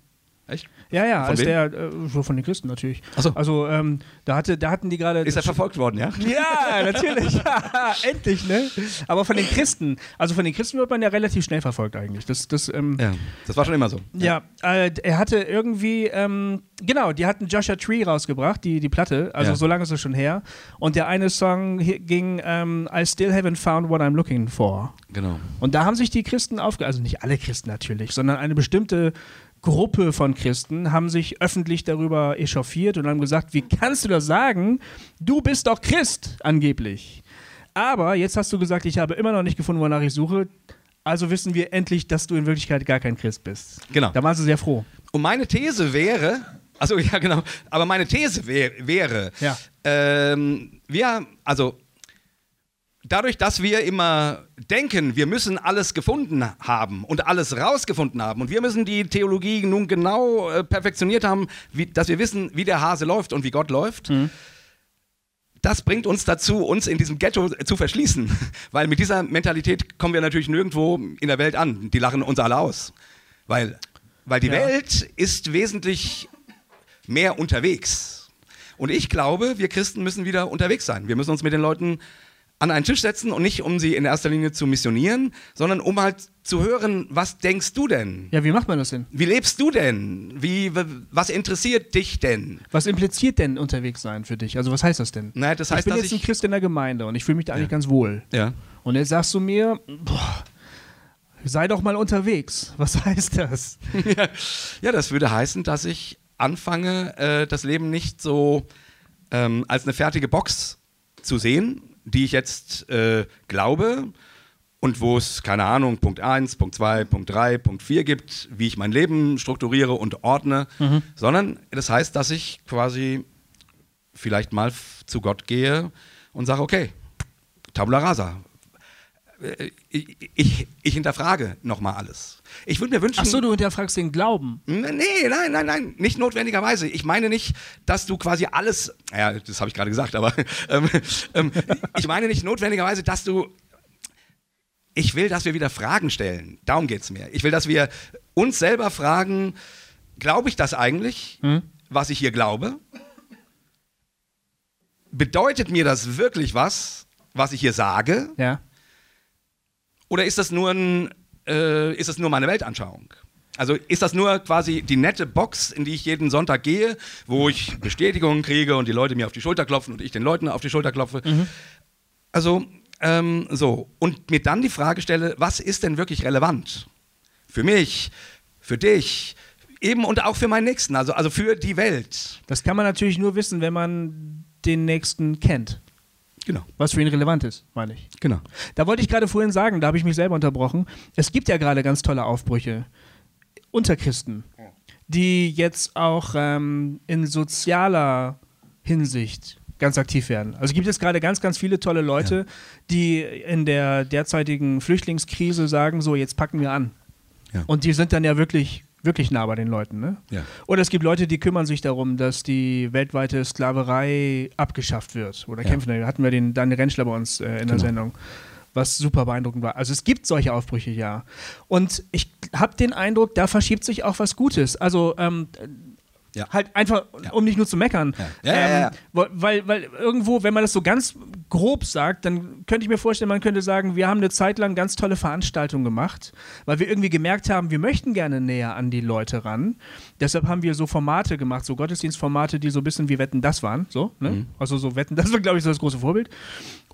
Echt? Ja, ja, als der, äh, von den Christen natürlich. So. Also, ähm, da, hatte, da hatten die gerade. Ist er verfolgt worden, ja? Ja, natürlich. Endlich, ne? Aber von den Christen, also von den Christen wird man ja relativ schnell verfolgt eigentlich. Das, das, ähm, ja, das war schon immer so. Ja, ja äh, er hatte irgendwie, ähm, genau, die hatten Joshua Tree rausgebracht, die, die Platte, also ja. so lange ist es schon her. Und der eine Song ging ähm, I still haven't found what I'm looking for. Genau. Und da haben sich die Christen aufge... Also nicht alle Christen natürlich, sondern eine bestimmte Gruppe von Christen haben sich öffentlich darüber echauffiert und haben gesagt, wie kannst du das sagen? Du bist doch Christ, angeblich. Aber jetzt hast du gesagt, ich habe immer noch nicht gefunden, wonach ich suche. Also wissen wir endlich, dass du in Wirklichkeit gar kein Christ bist. Genau. Da waren sie sehr froh. Und meine These wäre, also ja genau, aber meine These wär, wäre, ja. ähm, wir, also dadurch, dass wir immer denken, wir müssen alles gefunden haben und alles rausgefunden haben und wir müssen die Theologie nun genau äh, perfektioniert haben, wie, dass wir wissen, wie der Hase läuft und wie Gott läuft, mhm. das bringt uns dazu, uns in diesem Ghetto zu verschließen. Weil mit dieser Mentalität kommen wir natürlich nirgendwo in der Welt an. Die lachen uns alle aus. Weil, weil die ja. Welt ist wesentlich mehr unterwegs. Und ich glaube, wir Christen müssen wieder unterwegs sein. Wir müssen uns mit den Leuten an einen Tisch setzen und nicht, um sie in erster Linie zu missionieren, sondern um halt zu hören, was denkst du denn? Ja, wie macht man das denn? Wie lebst du denn? Wie, was interessiert dich denn? Was impliziert denn unterwegs sein für dich? Also was heißt das denn? Naja, das heißt, ich bin jetzt ein Christ in der Gemeinde und ich fühle mich da eigentlich ganz wohl. Ja. Und jetzt sagst du mir, boah, sei doch mal unterwegs. Was heißt das? ja, ja, das würde heißen, dass ich anfange, äh, das Leben nicht so ähm, als eine fertige Box zu sehen, die ich jetzt äh, glaube und wo es, keine Ahnung, Punkt 1, Punkt 2, Punkt 3, Punkt 4 gibt, wie ich mein Leben strukturiere und ordne, mhm. sondern das heißt, dass ich quasi vielleicht mal zu Gott gehe und sage, okay, Tabula rasa. Äh, ich, ich, ich hinterfrage nochmal alles. Ich würde mir wünschen. Ach so, du hinterfragst den Glauben. Nee, nein, nein, nein, nicht notwendigerweise. Ich meine nicht, dass du quasi alles. Ja, das habe ich gerade gesagt, aber ähm, ähm, ich meine nicht notwendigerweise, dass du. Ich will, dass wir wieder Fragen stellen. Darum geht es mir. Ich will, dass wir uns selber fragen: Glaube ich das eigentlich, hm? was ich hier glaube? Bedeutet mir das wirklich was, was ich hier sage? Ja. Oder ist das nur ein äh, ist es nur meine Weltanschauung? Also ist das nur quasi die nette Box, in die ich jeden Sonntag gehe, wo ich Bestätigungen kriege und die Leute mir auf die Schulter klopfen und ich den Leuten auf die Schulter klopfe? Mhm. Also ähm, so. Und mir dann die Frage stelle, was ist denn wirklich relevant? Für mich, für dich, eben und auch für meinen Nächsten, also, also für die Welt. Das kann man natürlich nur wissen, wenn man den Nächsten kennt. Genau. Was für ihn relevant ist, meine ich. Genau. Da wollte ich gerade vorhin sagen, da habe ich mich selber unterbrochen. Es gibt ja gerade ganz tolle Aufbrüche unter Christen, die jetzt auch ähm, in sozialer Hinsicht ganz aktiv werden. Also gibt es gerade ganz, ganz viele tolle Leute, ja. die in der derzeitigen Flüchtlingskrise sagen, so jetzt packen wir an. Ja. Und die sind dann ja wirklich wirklich nah bei den Leuten. Ne? Ja. Oder es gibt Leute, die kümmern sich darum, dass die weltweite Sklaverei abgeschafft wird. Oder ja. kämpfen. Da hatten wir den Daniel Rentschler bei uns äh, in genau. der Sendung. Was super beeindruckend war. Also es gibt solche Aufbrüche, ja. Und ich habe den Eindruck, da verschiebt sich auch was Gutes. Also ähm, ja. Halt einfach, ja. um nicht nur zu meckern. Ja. Ähm, weil, weil irgendwo, wenn man das so ganz grob sagt, dann könnte ich mir vorstellen, man könnte sagen, wir haben eine Zeit lang ganz tolle Veranstaltungen gemacht, weil wir irgendwie gemerkt haben, wir möchten gerne näher an die Leute ran. Deshalb haben wir so Formate gemacht, so Gottesdienstformate, die so ein bisschen wie Wetten das waren. So, ne? Mhm. Also so Wetten, das war, glaube ich, so das große Vorbild.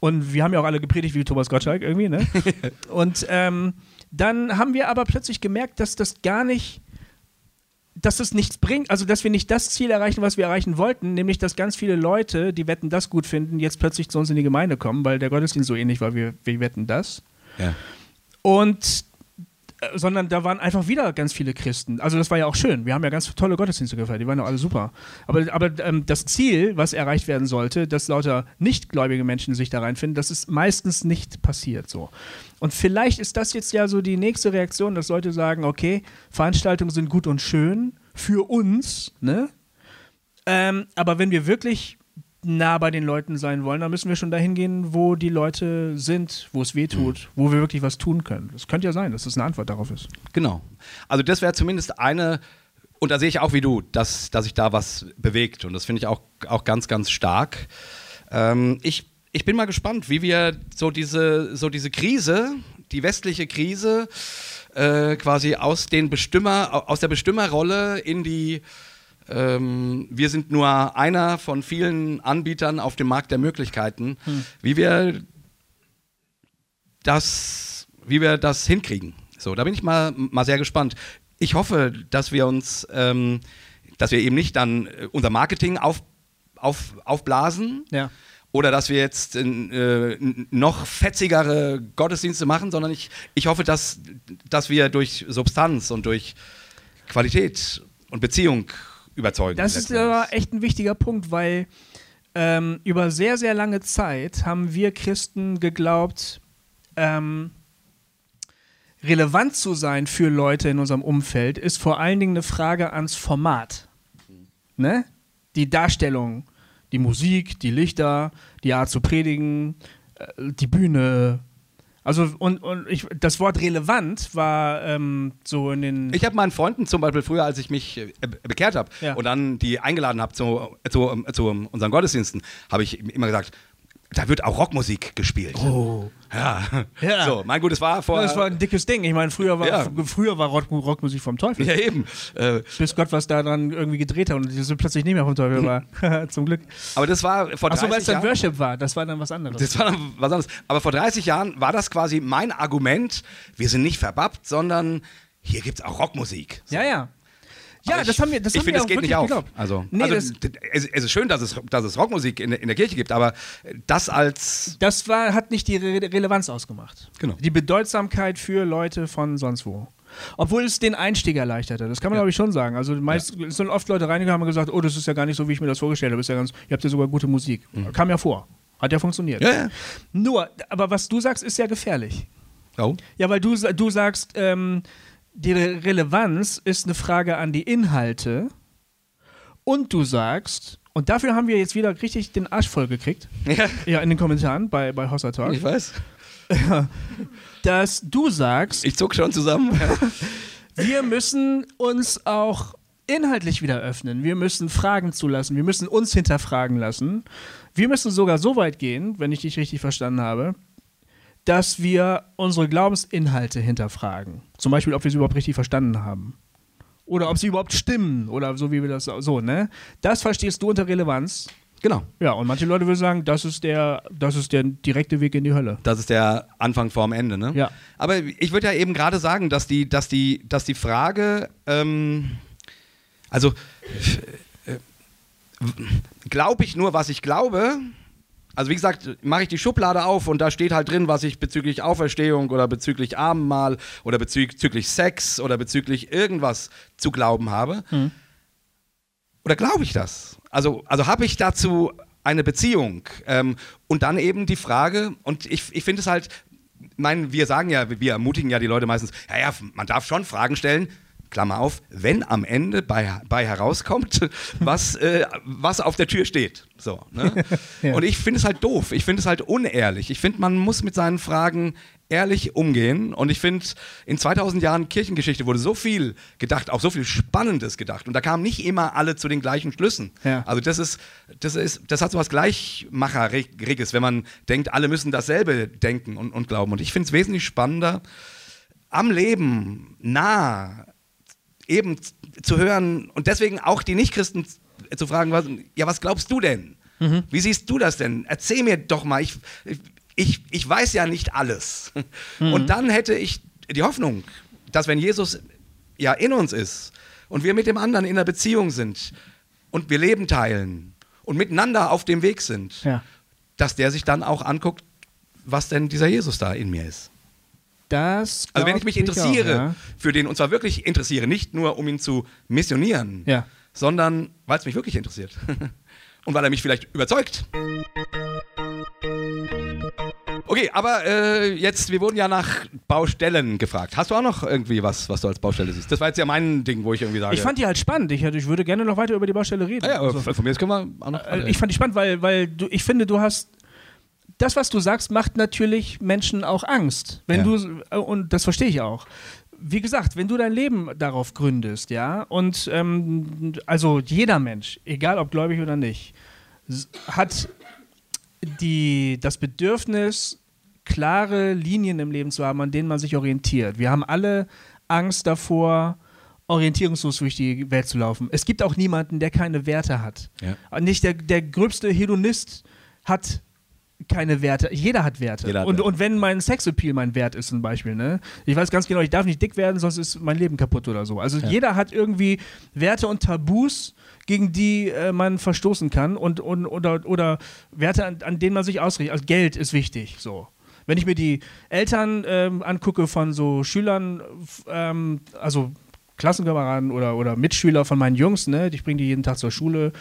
Und wir haben ja auch alle gepredigt wie Thomas Gottschalk irgendwie, ne? Und ähm, dann haben wir aber plötzlich gemerkt, dass das gar nicht dass es nichts bringt, also dass wir nicht das Ziel erreichen, was wir erreichen wollten, nämlich dass ganz viele Leute, die Wetten das gut finden, jetzt plötzlich zu uns in die Gemeinde kommen, weil der Gottesdienst so ähnlich war wie wir Wetten das. Ja. Und sondern da waren einfach wieder ganz viele Christen. Also das war ja auch schön. Wir haben ja ganz tolle Gottesdienste gefeiert, die waren ja alle super. Aber, aber ähm, das Ziel, was erreicht werden sollte, dass lauter nichtgläubige Menschen sich da reinfinden, das ist meistens nicht passiert so. Und vielleicht ist das jetzt ja so die nächste Reaktion, dass Leute sagen, okay, Veranstaltungen sind gut und schön für uns, ne? Ähm, aber wenn wir wirklich nah bei den Leuten sein wollen, dann müssen wir schon dahin gehen, wo die Leute sind, wo es weh tut, mhm. wo wir wirklich was tun können. Das könnte ja sein, dass das eine Antwort darauf ist. Genau. Also das wäre zumindest eine, und da sehe ich auch wie du, dass, dass sich da was bewegt. Und das finde ich auch, auch ganz, ganz stark. Ähm, ich, ich bin mal gespannt, wie wir so diese, so diese Krise, die westliche Krise, äh, quasi aus, den Bestimmer, aus der Bestimmerrolle in die ähm, wir sind nur einer von vielen Anbietern auf dem Markt der Möglichkeiten, hm. wie wir das, wie wir das hinkriegen. So, da bin ich mal, mal sehr gespannt. Ich hoffe, dass wir uns, ähm, dass wir eben nicht dann äh, unser Marketing auf, auf, aufblasen. Ja oder dass wir jetzt äh, noch fetzigere Gottesdienste machen, sondern ich, ich hoffe, dass, dass wir durch Substanz und durch Qualität und Beziehung überzeugen. Das ist aber echt ein wichtiger Punkt, weil ähm, über sehr, sehr lange Zeit haben wir Christen geglaubt, ähm, relevant zu sein für Leute in unserem Umfeld, ist vor allen Dingen eine Frage ans Format. Ne? Die Darstellung, die Musik, die Lichter, die Art zu predigen, äh, die Bühne, also und, und ich, das Wort relevant war ähm, so in den. Ich habe meinen Freunden zum Beispiel früher, als ich mich äh, bekehrt habe ja. und dann die eingeladen habe zu, zu, zu unseren Gottesdiensten, habe ich immer gesagt, da wird auch Rockmusik gespielt. Oh. Ja. ja. So, mein gut, es war vor. Das war ein dickes Ding. Ich meine, früher war, ja. früher war Rock, Rockmusik vom Teufel. Ja, eben. Äh, Bis Gott was da dann irgendwie gedreht hat und die so plötzlich nicht mehr vom Teufel war. Zum Glück. Aber das war vor 30 Jahren. Achso, weil es dann Worship war. Das war dann was anderes. Das war dann was anderes. Aber vor 30 Jahren war das quasi mein Argument. Wir sind nicht verbappt, sondern hier gibt es auch Rockmusik. So. Ja, ja. Ja, Aber das haben wir- das ich haben wir finde, auch geht nicht auf. geglaubt. Also, Nee, also das- es, ist schön, dass es, dass es Rockmusik in, der- in der Kirche gibt, aber das als Das war, hat nicht die Re Relevanz ausgemacht. Genau. Die Bedeutsamkeit für Leute von sonst wo. Obwohl es den Einstieg erleichterte. Das kann man, Ja. glaube ich, schon sagen. Also meist es sind oft Leute reingegangen und haben gesagt, oh, das ist ja gar nicht so, wie ich mir das vorgestellt habe. Ja ganz, ihr habt ja sogar gute Musik. Kam ja vor. Hat ja funktioniert. Mhm. ja, ja. Nur, aber was du sagst, ist ja gefährlich. Oh. Ja, weil du, du sagst, ähm, die Re Relevanz ist eine Frage an die Inhalte. Und du sagst, und dafür haben wir jetzt wieder richtig den Arsch voll gekriegt. Ja, Ja, in den Kommentaren bei, bei Hossa Talk. ich weiß. dass du sagst, Ich zuck schon zusammen. wir müssen uns auch inhaltlich wieder öffnen. Wir müssen Fragen zulassen. Wir müssen uns hinterfragen lassen. Wir müssen sogar so weit gehen, wenn ich dich richtig verstanden habe, dass wir unsere Glaubensinhalte hinterfragen. Zum Beispiel, ob wir sie überhaupt richtig verstanden haben. Oder ob sie überhaupt stimmen. Oder so wie wir das so, ne? Das verstehst du unter Relevanz. genau. Ja, und manche Leute würden sagen, das ist der, das ist der direkte Weg in die Hölle. Das ist der Anfang vorm Ende, ne? Ja. Aber ich würde ja eben gerade sagen, dass die, dass die, dass die Frage, ähm, also äh, glaube ich nur, was ich glaube. Also wie gesagt, mache ich die Schublade auf und da steht halt drin, was ich bezüglich Auferstehung oder bezüglich Abendmahl oder bezüglich Sex oder bezüglich irgendwas zu glauben habe. Oder glaube ich das? Also, also habe ich dazu eine Beziehung? Ähm, und dann eben die Frage, und ich, ich finde es halt, mein, wir sagen ja, wir ermutigen ja die Leute meistens, ja, ja, man darf schon Fragen stellen. Klammer auf, wenn am Ende bei, bei herauskommt, was, äh, was auf der Tür steht. So, ne? Ja. Und ich finde es halt doof, ich finde es halt unehrlich. Ich finde, man muss mit seinen Fragen ehrlich umgehen. Und ich finde, in 2000 Jahren Kirchengeschichte wurde so viel gedacht, auch so viel Spannendes gedacht. Und da kamen nicht immer alle zu den gleichen Schlüssen. Ja. Also das ist, das ist, das hat so was Gleichmacheriges, wenn man denkt, alle müssen dasselbe denken und, und glauben. Und ich finde es wesentlich spannender, am Leben nah eben zu hören und deswegen auch die Nichtchristen zu fragen, was, ja, was glaubst du denn? Wie siehst du das denn? Erzähl mir doch mal, ich, ich, ich weiß ja nicht alles. Und dann hätte ich die Hoffnung, dass wenn Jesus ja in uns ist und wir mit dem anderen in einer Beziehung sind und wir Leben teilen und miteinander auf dem Weg sind, Ja. dass der sich dann auch anguckt, was denn dieser Jesus da in mir ist. Das Also wenn ich mich interessiere auch, ja. für den, und zwar wirklich interessiere, nicht nur um ihn zu missionieren, Ja. sondern weil es mich wirklich interessiert. und weil er mich vielleicht überzeugt. Okay, aber äh, jetzt, wir wurden ja nach Baustellen gefragt. Hast du auch noch irgendwie was, was du als Baustelle siehst? Das war jetzt ja mein Ding, wo ich irgendwie sage. Ich fand die halt spannend. Ich, ich würde gerne noch weiter über die Baustelle reden. ja, ja, aber Also, von mir aus können wir auch noch. äh, ich fand die spannend, weil, weil du, ich finde, du hast. Das, was du sagst, macht natürlich Menschen auch Angst. Wenn Ja. du, äh, und das verstehe ich auch. Wie gesagt, wenn du dein Leben darauf gründest, ja, und ähm, also jeder Mensch, egal ob gläubig oder nicht, hat die, das Bedürfnis, klare Linien im Leben zu haben, an denen man sich orientiert. Wir haben alle Angst davor, orientierungslos durch die Welt zu laufen. Es gibt auch niemanden, der keine Werte hat. Ja. Nicht der, der gröbste Hedonist hat keine Werte. Jeder hat Werte. Jeder hat und, Werte. und wenn mein Sexappeal mein Wert ist, zum Beispiel, ne? Ich weiß ganz genau, ich darf nicht dick werden, sonst ist mein Leben kaputt oder so. Also jeder hat irgendwie Werte und Tabus, gegen die äh, man verstoßen kann und, und oder, oder Werte, an, an denen man sich ausrichtet. Also Geld ist wichtig, so. Wenn ich mir die Eltern ähm, angucke von so Schülern, ähm, also Klassenkameraden oder, oder Mitschüler von meinen Jungs, ne, ich bringe die jeden Tag zur Schule.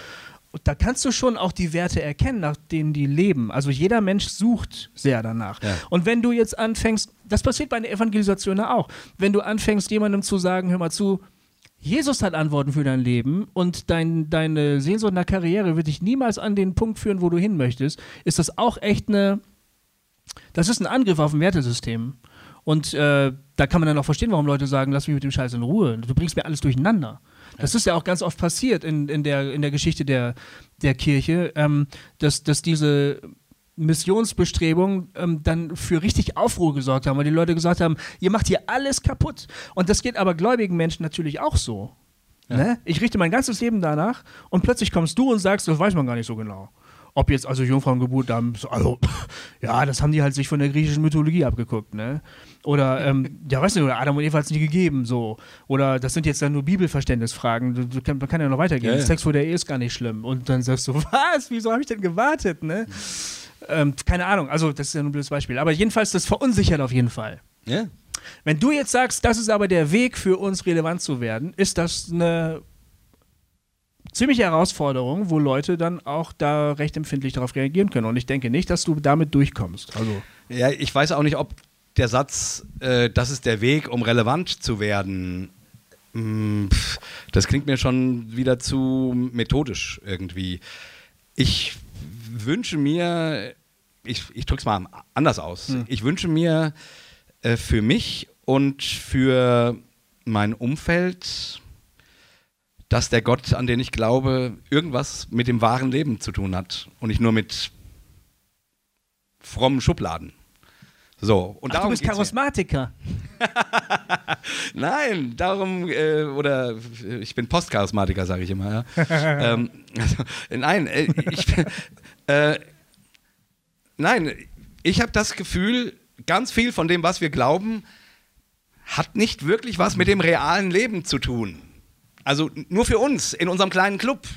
Und da kannst du schon auch die Werte erkennen, nach denen die leben. Also jeder Mensch sucht sehr danach. Ja. Und wenn du jetzt anfängst, das passiert bei der Evangelisation auch, wenn du anfängst, jemandem zu sagen, hör mal zu, Jesus hat Antworten für dein Leben und dein, deine Sehnsucht nach Karriere wird dich niemals an den Punkt führen, wo du hin möchtest, ist das auch echt eine, das ist ein Angriff auf ein Wertesystem. Und äh, da kann man dann auch verstehen, warum Leute sagen, lass mich mit dem Scheiß in Ruhe. Du bringst mir alles durcheinander. Das ist ja auch ganz oft passiert in, in, der, in der Geschichte der, der Kirche, ähm, dass, dass diese Missionsbestrebungen ähm, dann für richtig Aufruhr gesorgt haben, weil die Leute gesagt haben, ihr macht hier alles kaputt. Und das geht aber gläubigen Menschen natürlich auch so. Ne? Ich richte mein ganzes Leben danach und plötzlich kommst du und sagst, das weiß man gar nicht so genau. Ob jetzt also Jungfrauengeburt, da, also, ja, das haben die halt sich von der griechischen Mythologie abgeguckt, ne? Oder, ähm, ja, weißt du, oder Adam und Eva hat es nie gegeben, so. Oder das sind jetzt dann nur Bibelverständnisfragen. Du, du, man kann ja noch weitergehen. Ja, ja. Sex vor der Ehe ist gar nicht schlimm. Und dann sagst du, was? Wieso habe ich denn gewartet, ne? Ähm, keine Ahnung, also das ist ja nur ein blödes Beispiel. Aber jedenfalls, das verunsichert auf jeden Fall. Ja. Wenn du jetzt sagst, das ist aber der Weg für uns relevant zu werden, ist das eine ziemliche Herausforderung, wo Leute dann auch da recht empfindlich darauf reagieren können. Und ich denke nicht, dass du damit durchkommst. Also ja, ich weiß auch nicht, ob der Satz, äh, das ist der Weg, um relevant zu werden, mh, mm, das klingt mir schon wieder zu methodisch irgendwie. Ich wünsche mir, ich, ich drücke es mal anders aus, hm. ich wünsche mir äh, für mich und für mein Umfeld, dass der Gott, an den ich glaube, irgendwas mit dem wahren Leben zu tun hat und nicht nur mit frommen Schubladen. So, und Ach, darum du bist Charismatiker. Nein, darum, äh, oder ich bin Postcharismatiker, sage ich immer. Ja. ähm, also, nein, äh, ich, äh, nein, ich habe das Gefühl, ganz viel von dem, was wir glauben, hat nicht wirklich was mit dem realen Leben zu tun. Also nur für uns, in unserem kleinen Club.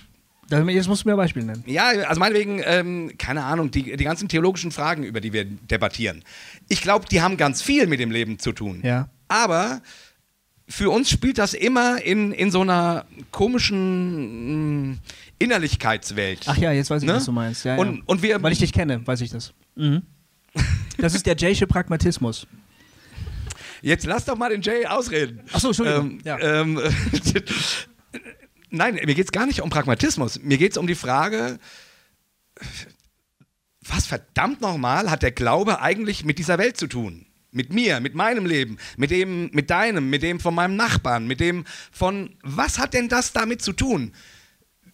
Jetzt musst du mir ein Beispiel nennen. Ja, also meinetwegen, ähm, keine Ahnung, die, die ganzen theologischen Fragen, über die wir debattieren. Ich glaube, die haben ganz viel mit dem Leben zu tun. Ja. Aber für uns spielt das immer in, in so einer komischen mh, mm, Innerlichkeitswelt. Ach ja, jetzt weiß ich, ne? was du meinst. Ja, und, ja. und wir, Weil ich dich kenne, weiß ich das. Mhm. Das ist der Jaysche Pragmatismus. Jetzt lass doch mal den Jay ausreden. Achso, Entschuldigung. Ähm, ja. ähm, Nein, mir geht es gar nicht um Pragmatismus. Mir geht es um die Frage, was verdammt nochmal hat der Glaube eigentlich mit dieser Welt zu tun? Mit mir, mit meinem Leben, mit dem, mit deinem, mit dem von meinem Nachbarn, mit dem von, was hat denn das damit zu tun?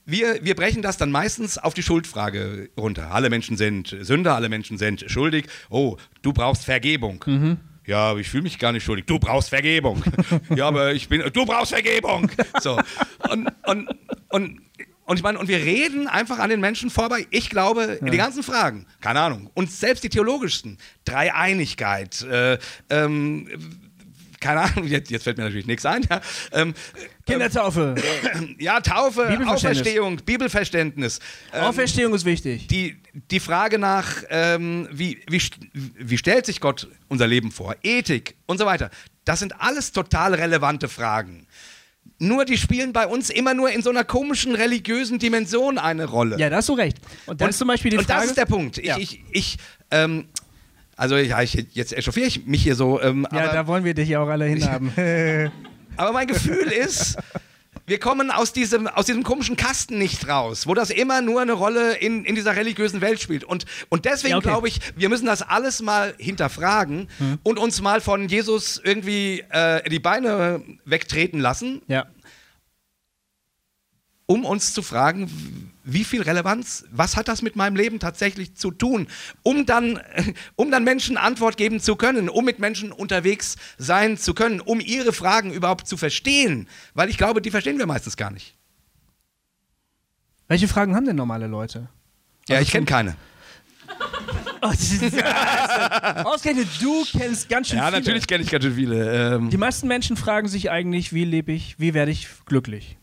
Wir, wir brechen das dann meistens auf die Schuldfrage runter. Alle Menschen sind Sünder, alle Menschen sind schuldig. Oh, du brauchst Vergebung. Mhm. Ja, aber ich fühle mich gar nicht schuldig. Du brauchst Vergebung. ja, aber ich bin. Du brauchst Vergebung. So. Und, und, und, und ich meine, und wir reden einfach an den Menschen vorbei. Ich glaube, ja. die ganzen Fragen, keine Ahnung, und selbst die theologischsten, Dreieinigkeit, äh, ähm, keine Ahnung, jetzt, jetzt, fällt mir natürlich nichts ein. Ja. Ähm, Kindertaufe. Ähm, ja, Taufe, Auferstehung, Bibelverständnis. Ähm, Auferstehung ist wichtig. Die, die Frage nach, ähm, wie, wie, wie stellt sich Gott unser Leben vor? Ethik und so weiter. Das sind alles total relevante Fragen. Nur die spielen bei uns immer nur in so einer komischen religiösen Dimension eine Rolle. Ja, da hast du recht. Und dann ist zum Beispiel die Frage. Und das ist der Punkt. Ich, ja. ich, ich ähm, also ja, ich, jetzt echauffiere ich mich hier so. Ähm, ja, aber, da wollen wir dich ja auch alle hinhaben. aber mein Gefühl ist, wir kommen aus diesem, aus diesem komischen Kasten nicht raus, wo das immer nur eine Rolle in, in dieser religiösen Welt spielt. Und, und deswegen ja, okay. glaube ich, wir müssen das alles mal hinterfragen hm. und uns mal von Jesus irgendwie äh, die Beine wegtreten lassen. Ja um uns zu fragen, wie viel Relevanz, was hat das mit meinem Leben tatsächlich zu tun, um dann, um dann Menschen Antwort geben zu können, um mit Menschen unterwegs sein zu können, um ihre Fragen überhaupt zu verstehen, weil ich glaube, die verstehen wir meistens gar nicht. Welche Fragen haben denn normale Leute? Ja, also ich kenne keine. Oh, Ausgerechnet du kennst ganz schön ja, viele. Ja, natürlich kenne ich ganz schön viele. Ähm Die meisten Menschen fragen sich eigentlich, wie lebe ich, wie werde ich glücklich?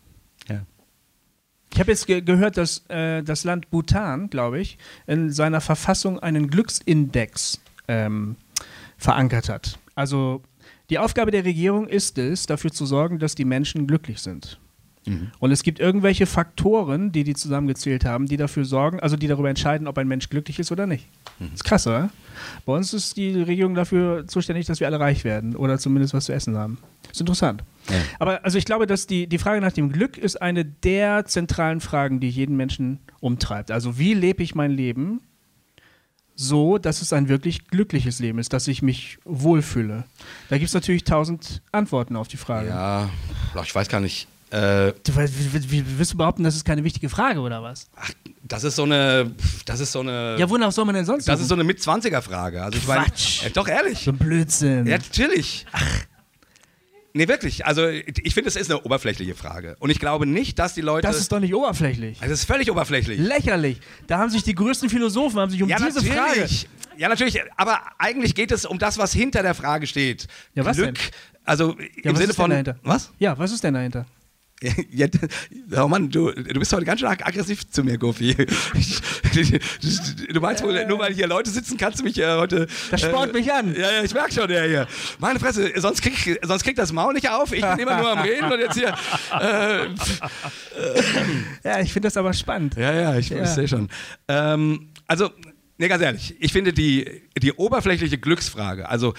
Ich habe jetzt ge gehört, dass äh, das Land Bhutan, glaube ich, in seiner Verfassung einen Glücksindex ähm, verankert hat. Also die Aufgabe der Regierung ist es, dafür zu sorgen, dass die Menschen glücklich sind. Mhm. Und es gibt irgendwelche Faktoren, die die zusammengezählt haben, die dafür sorgen, also die darüber entscheiden, ob ein Mensch glücklich ist oder nicht. Mhm. Das ist krass, oder? Bei uns ist die Regierung dafür zuständig, dass wir alle reich werden oder zumindest was zu essen haben. Das ist interessant. Ja. Aber also ich glaube, dass die, die Frage nach dem Glück ist eine der zentralen Fragen, die jeden Menschen umtreibt. Also wie lebe ich mein Leben so, dass es ein wirklich glückliches Leben ist, dass ich mich wohlfühle? Da gibt es natürlich tausend Antworten auf die Frage. Ja, ich weiß gar nicht. Äh, du, wie, wie, willst du behaupten, das ist keine wichtige Frage oder was? Ach, das ist so eine, das ist so eine. Ja, wonach soll man denn sonst? Das suchen? ist so eine mit 20er Frage. Also Quatsch. Ich mein, äh, doch ehrlich. So ein Blödsinn. Ja, natürlich. Ach. Nee, wirklich. Also ich finde, es ist eine oberflächliche Frage. Und ich glaube nicht, dass die Leute. Das ist doch nicht oberflächlich. Also, das ist völlig oberflächlich. Lächerlich. Da haben sich die größten Philosophen haben sich um ja, diese natürlich. Frage. Ja, natürlich. Aber eigentlich geht es um das, was hinter der Frage steht. Ja, was Glück. denn? Also Ja, im Sinne ist denn von. dahinter? Was? Ja, was ist denn dahinter? Ja, oh Mann, du, du bist heute ganz schön aggressiv zu mir, Goofy. Du meinst wohl, nur weil hier Leute sitzen, kannst du mich äh, heute. Das spornt mich an. Ja, ja, ich merk schon, ja, hier. Meine Fresse, sonst krieg, sonst kriegt das Maul nicht auf. Ich bin immer nur am Reden und jetzt hier. Äh, Ja, ich finde das aber spannend. ja, ja, ich, Ja. ich sehe schon. Ähm, also, ne, ganz ehrlich, ich finde die, die oberflächliche Glücksfrage, also,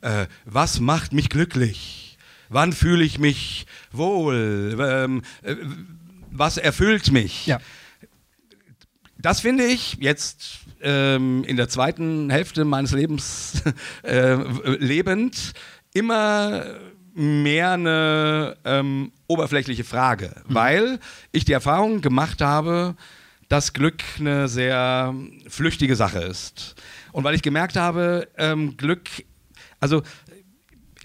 äh, was macht mich glücklich? Wann fühle ich mich wohl? Ähm, äh, was erfüllt mich? Ja. Das finde ich jetzt ähm, in der zweiten Hälfte meines Lebens äh, lebend immer mehr eine ähm, oberflächliche Frage, weil ich die Erfahrung gemacht habe, dass Glück eine sehr flüchtige Sache ist. Und weil ich gemerkt habe, ähm, Glück, also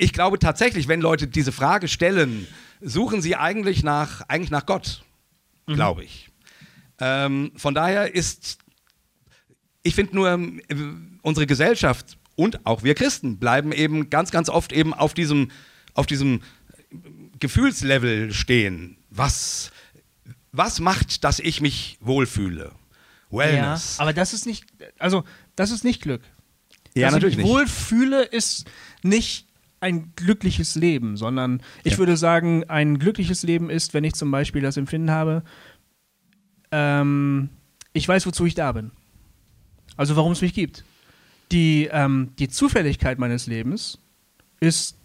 ich glaube tatsächlich, wenn Leute diese Frage stellen, suchen sie eigentlich nach, eigentlich nach Gott, glaube ich. Ähm, von daher ist, ich finde nur, äh, unsere Gesellschaft und auch wir Christen bleiben eben ganz, ganz oft eben auf diesem, auf diesem Gefühlslevel stehen. Was, was macht, dass ich mich wohlfühle? Ja, Wellness. aber das ist nicht, also das ist nicht Glück. Ja, Dass natürlich ich mich nicht. wohlfühle, ist nicht ein glückliches Leben, sondern ich Ja. würde sagen, ein glückliches Leben ist, wenn ich zum Beispiel das Empfinden habe, ähm, ich weiß, wozu ich da bin. Also warum es mich gibt. Die, ähm, die Zufälligkeit meines Lebens ist,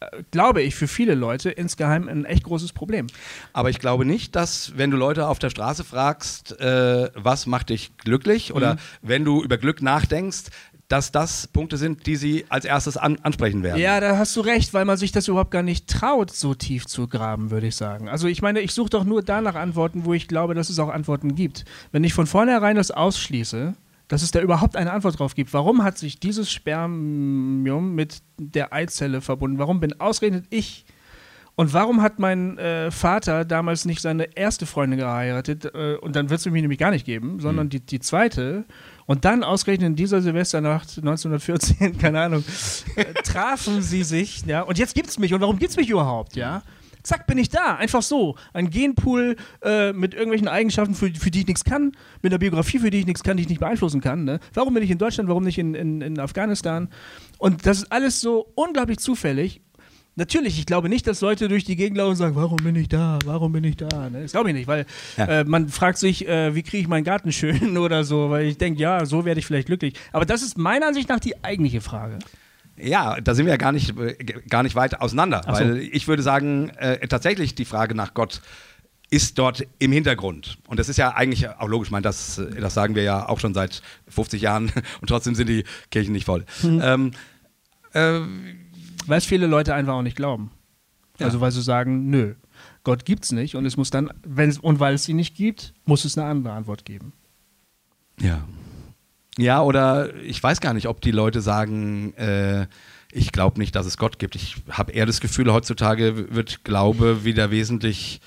äh, glaube ich, für viele Leute insgeheim ein echt großes Problem. Aber ich glaube nicht, dass, wenn du Leute auf der Straße fragst, äh, was macht dich glücklich oder wenn du über Glück nachdenkst, dass das Punkte sind, die sie als erstes an ansprechen werden. Ja, da hast du recht, weil man sich das überhaupt gar nicht traut, so tief zu graben, würde ich sagen. Also ich meine, ich suche doch nur danach Antworten, wo ich glaube, dass es auch Antworten gibt. Wenn ich von vornherein das ausschließe, dass es da überhaupt eine Antwort drauf gibt, warum hat sich dieses Spermium mit der Eizelle verbunden? Warum bin ausgerechnet ich und warum hat mein äh, Vater damals nicht seine erste Freundin geheiratet äh, und dann wird es mich nämlich gar nicht geben, sondern die, die zweite und dann ausgerechnet in dieser Silvesternacht 1914, keine Ahnung, äh, trafen sie sich, ja, und jetzt gibt's mich und warum gibt's mich überhaupt, ja? Zack, bin ich da, einfach so. Ein Genpool äh, mit irgendwelchen Eigenschaften, für, für die ich nichts kann, mit einer Biografie, für die ich nichts kann, die ich nicht beeinflussen kann. Ne? Warum bin ich in Deutschland, warum nicht in, in, in Afghanistan? Und das ist alles so unglaublich zufällig. Natürlich, ich glaube nicht, dass Leute durch die Gegend laufen und sagen, warum bin ich da, warum bin ich da? Ne? Das glaube ich nicht, weil Ja. äh, man fragt sich, äh, wie kriege ich meinen Garten schön oder so, weil ich denke, ja, so werde ich vielleicht glücklich. Aber das ist meiner Ansicht nach die eigentliche Frage. Ja, da sind wir ja gar nicht, äh, gar nicht weit auseinander, so. weil ich würde sagen, äh, tatsächlich die Frage nach Gott ist dort im Hintergrund. Und das ist ja eigentlich auch logisch, ich meine, das, äh, das sagen wir ja auch schon seit 50 Jahren und trotzdem sind die Kirchen nicht voll. Hm. Ähm, äh, Weil es viele Leute einfach auch nicht glauben. Ja. Also weil sie sagen, nö, Gott gibt's nicht und es muss dann, wenn und weil es ihn nicht gibt, muss es eine andere Antwort geben. Ja. Ja, oder ich weiß gar nicht, ob die Leute sagen, äh, ich glaube nicht, dass es Gott gibt. Ich habe eher das Gefühl, heutzutage wird Glaube wieder wesentlich,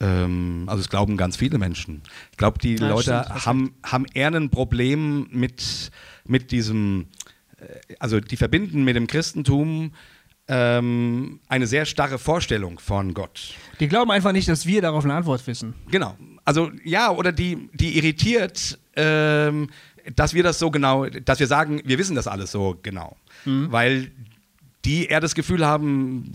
ähm, also es glauben ganz viele Menschen. Ich glaube, die Ja, Leute stimmt, haben, haben eher ein Problem mit, mit diesem, äh, also die verbinden mit dem Christentum ähm, eine sehr starre Vorstellung von Gott. Die glauben einfach nicht, dass wir darauf eine Antwort wissen. Genau. Also ja, oder die, die irritiert, ähm, dass wir das so genau, dass wir sagen, wir wissen das alles so genau. Weil die eher das Gefühl haben,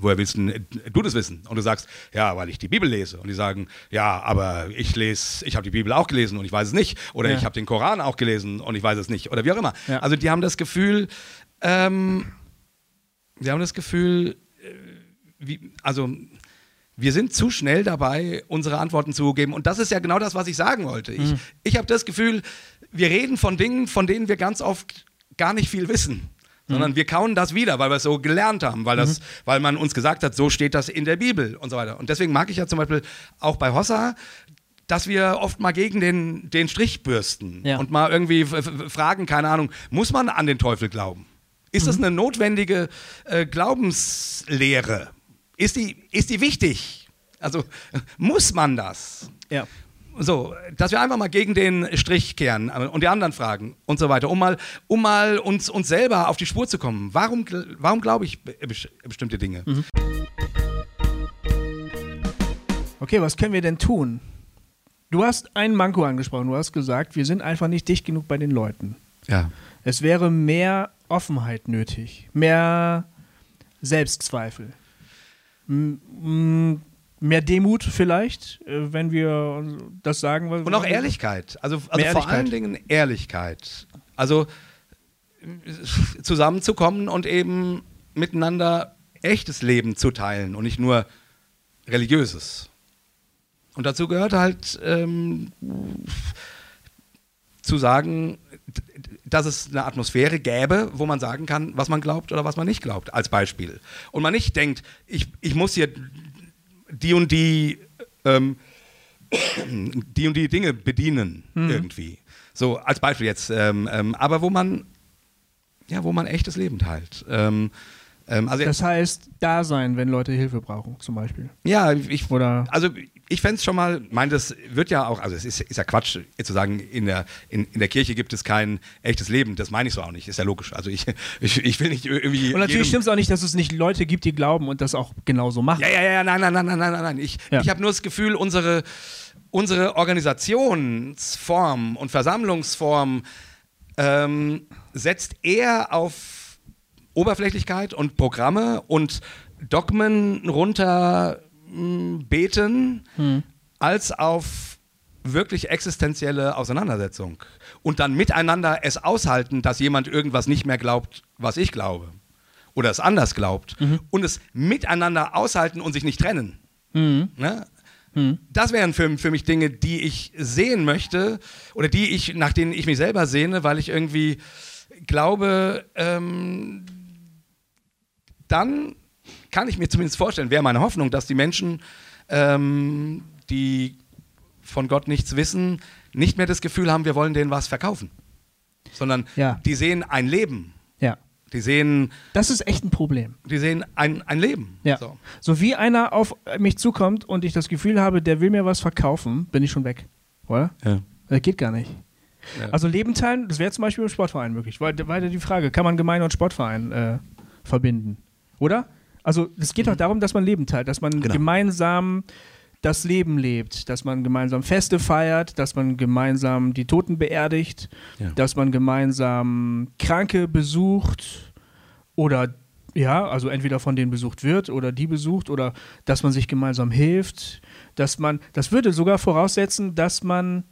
woher willst denn du das wissen? Und du sagst, ja, weil ich die Bibel lese. Und die sagen, ja, aber ich lese, ich habe die Bibel auch gelesen und ich weiß es nicht. Oder Ja. ich habe den Koran auch gelesen und ich weiß es nicht. Oder wie auch immer. Ja. Also die haben das Gefühl, ähm, wir haben das Gefühl, äh, wie, also wir sind zu schnell dabei, unsere Antworten zu geben. Und das ist ja genau das, was ich sagen wollte. Ich, ich habe das Gefühl, wir reden von Dingen, von denen wir ganz oft gar nicht viel wissen. Sondern wir kauen das wieder, weil wir es so gelernt haben, weil, das, weil man uns gesagt hat, so steht das in der Bibel und so weiter. Und deswegen mag ich ja zum Beispiel auch bei Hossa, dass wir oft mal gegen den, den Strich bürsten Ja. und mal irgendwie fragen, keine Ahnung, muss man an den Teufel glauben? Ist das eine notwendige äh, Glaubenslehre? Ist die, ist die wichtig? Also muss man das? Ja. So, dass wir einfach mal gegen den Strich kehren äh, und die anderen fragen und so weiter, um mal, um mal uns, uns selber auf die Spur zu kommen. Warum, warum glaube ich be- bes- bestimmte Dinge? Okay, was können wir denn tun? Du hast einen Manko angesprochen. Du hast gesagt, wir sind einfach nicht dicht genug bei den Leuten. Ja. Es wäre mehr Offenheit nötig, mehr Selbstzweifel, m- mehr Demut vielleicht, äh, wenn wir das sagen. was- Und auch Ehrlichkeit. Also, also vor Ehrlichkeit. allen Dingen Ehrlichkeit. Also zusammenzukommen und eben miteinander echtes Leben zu teilen und nicht nur religiöses. Und dazu gehört halt ähm, zu sagen, dass es eine Atmosphäre gäbe, wo man sagen kann, was man glaubt oder was man nicht glaubt, als Beispiel. Und man nicht denkt, ich, ich muss hier die und die ähm, die und die Dinge bedienen irgendwie. So als Beispiel jetzt. Ähm, ähm, aber wo man ja, wo man echtes Leben teilt. Ähm, ähm, also Das heißt, da sein, wenn Leute Hilfe brauchen, zum Beispiel. ja, ich Oder also ich fände es schon mal, mein, das wird ja auch, also es ist, ist ja Quatsch, zu sagen, in der, in, in der Kirche gibt es kein echtes Leben, das meine ich so auch nicht, ist ja logisch. Also ich, ich, ich will nicht irgendwie. Und natürlich stimmt es auch nicht, dass es nicht Leute gibt, die glauben und das auch genauso machen. Ja, ja, ja, nein, nein, nein, nein, nein, nein. Ich, Ja. ich habe nur das Gefühl, unsere, unsere Organisationsform und Versammlungsform ähm, setzt eher auf Oberflächlichkeit und Programme und Dogmen runter beten, als auf wirklich existenzielle Auseinandersetzung. Und dann miteinander es aushalten, dass jemand irgendwas nicht mehr glaubt, was ich glaube. Oder es anders glaubt. Und es miteinander aushalten und sich nicht trennen. Ne? Das wären für, für mich Dinge, die ich sehen möchte oder die ich, nach denen ich mich selber sehne, weil ich irgendwie glaube, ähm, dann kann ich mir zumindest vorstellen, wäre meine Hoffnung, dass die Menschen, ähm, die von Gott nichts wissen, nicht mehr das Gefühl haben, wir wollen denen was verkaufen. Sondern Ja. die sehen ein Leben. Ja. Die sehen, Das ist echt ein Problem. die sehen ein, ein Leben. Ja. So. So. wie einer auf mich zukommt und ich das Gefühl habe, der will mir was verkaufen, bin ich schon weg. Oder? Ja. Das geht gar nicht. Ja. Also Leben teilen, das wäre zum Beispiel im Sportverein möglich. Weil- Weiter die Frage, kann man Gemeinde und Sportverein äh, verbinden? Oder? Also es geht doch darum, dass man Leben teilt, dass man Genau. gemeinsam das Leben lebt, dass man gemeinsam Feste feiert, dass man gemeinsam die Toten beerdigt, Ja. dass man gemeinsam Kranke besucht oder ja, also entweder von denen besucht wird oder die besucht oder dass man sich gemeinsam hilft, dass man, das würde sogar voraussetzen, dass man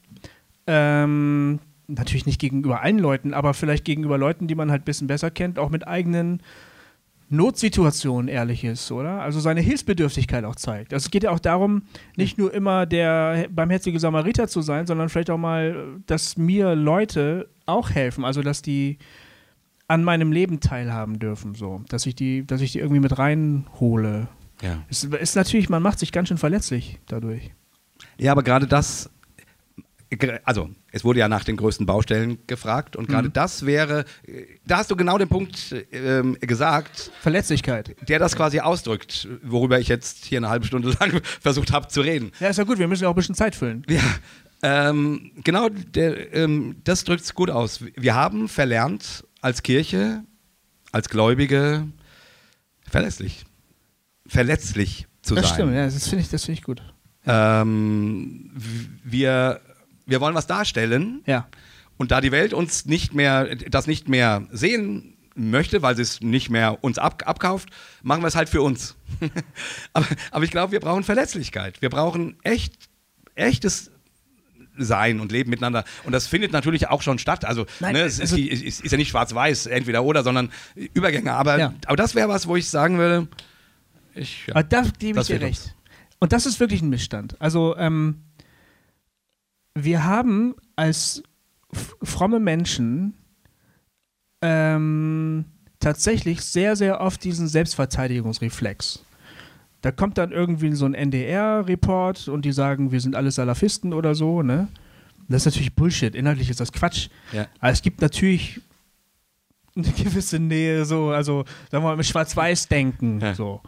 ähm, natürlich nicht gegenüber allen Leuten, aber vielleicht gegenüber Leuten, die man halt ein bisschen besser kennt, auch mit eigenen Notsituationen ehrlich ist, oder? Also seine Hilfsbedürftigkeit auch zeigt. Also es geht ja auch darum, nicht nur immer der barmherzige Samariter zu sein, sondern vielleicht auch mal, dass mir Leute auch helfen, also dass die an meinem Leben teilhaben dürfen, so, dass ich die, dass ich die irgendwie mit reinhole. Ja. Es ist natürlich, man macht sich ganz schön verletzlich dadurch. Ja, aber gerade das, also es wurde ja nach den größten Baustellen gefragt und gerade das wäre, äh, da hast du genau den Punkt ähm, gesagt, Verletzlichkeit. der das quasi ausdrückt, worüber ich jetzt hier eine halbe Stunde lang versucht habe zu reden. Ja, ist ja gut, wir müssen ja auch ein bisschen Zeit füllen. Ja, ähm, genau, der, ähm, das drückt es gut aus. Wir haben verlernt, als Kirche, als Gläubige, verlässlich, verletzlich zu Das sein. stimmt, ja, das finde ich, das finde ich gut. Ähm, wir, wir wollen was darstellen Ja. und da die Welt uns nicht mehr, das nicht mehr sehen möchte, weil sie es nicht mehr uns ab, abkauft, machen wir es halt für uns. aber, aber ich glaube, wir brauchen Verletzlichkeit. Wir brauchen echt, echtes Sein und Leben miteinander. Und das findet natürlich auch schon statt. Also, Nein, ne, es also- ist, ist, ist ja nicht schwarz-weiß, entweder oder, sondern Übergänge. Aber, Ja. aber das wäre was, wo ich sagen würde, ich, ja. Aber da gebe ich dir recht. Und das ist wirklich ein Missstand. Also, ähm, wir haben als fromme Menschen ähm, tatsächlich sehr, sehr oft diesen Selbstverteidigungsreflex. Da kommt dann irgendwie so ein NDR-Report und die sagen, wir sind alle Salafisten oder so, ne? Das ist natürlich Bullshit. Inhaltlich ist das Quatsch. Ja. Aber es gibt natürlich eine gewisse Nähe, so, also sagen wir mal, mit Schwarz-Weiß-Denken. Ja. So.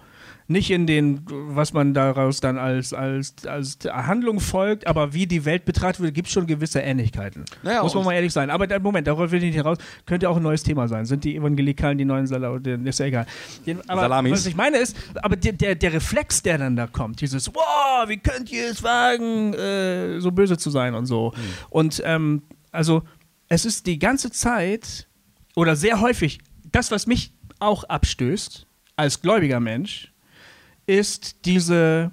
Nicht in den, was man daraus dann als, als, als Handlung folgt, aber wie die Welt betrachtet wird, gibt es schon gewisse Ähnlichkeiten. Naja, Muss man mal ehrlich sein. Aber Moment, darauf will ich nicht raus. Könnte auch ein neues Thema sein. Sind die Evangelikalen die neuen Salat? Ist ja egal. Aber Salamis. was ich meine ist, aber der, der, der Reflex, der dann da kommt, dieses, wow, wie könnt ihr es wagen, äh, so böse zu sein und so. Und ähm, also, es ist die ganze Zeit oder sehr häufig, das, was mich auch abstößt, als gläubiger Mensch, ist diese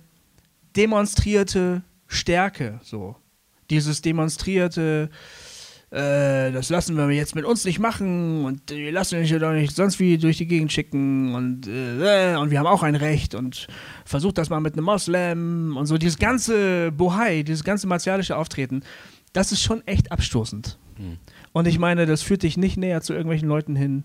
demonstrierte Stärke, so. Dieses demonstrierte, äh, das lassen wir jetzt mit uns nicht machen und wir lassen uns ja doch nicht sonst wie durch die Gegend schicken und, äh, und wir haben auch ein Recht und versucht das mal mit einem Moslem und so dieses ganze Bohai, dieses ganze martialische Auftreten, das ist schon echt abstoßend. Und ich meine, das führt dich nicht näher zu irgendwelchen Leuten hin,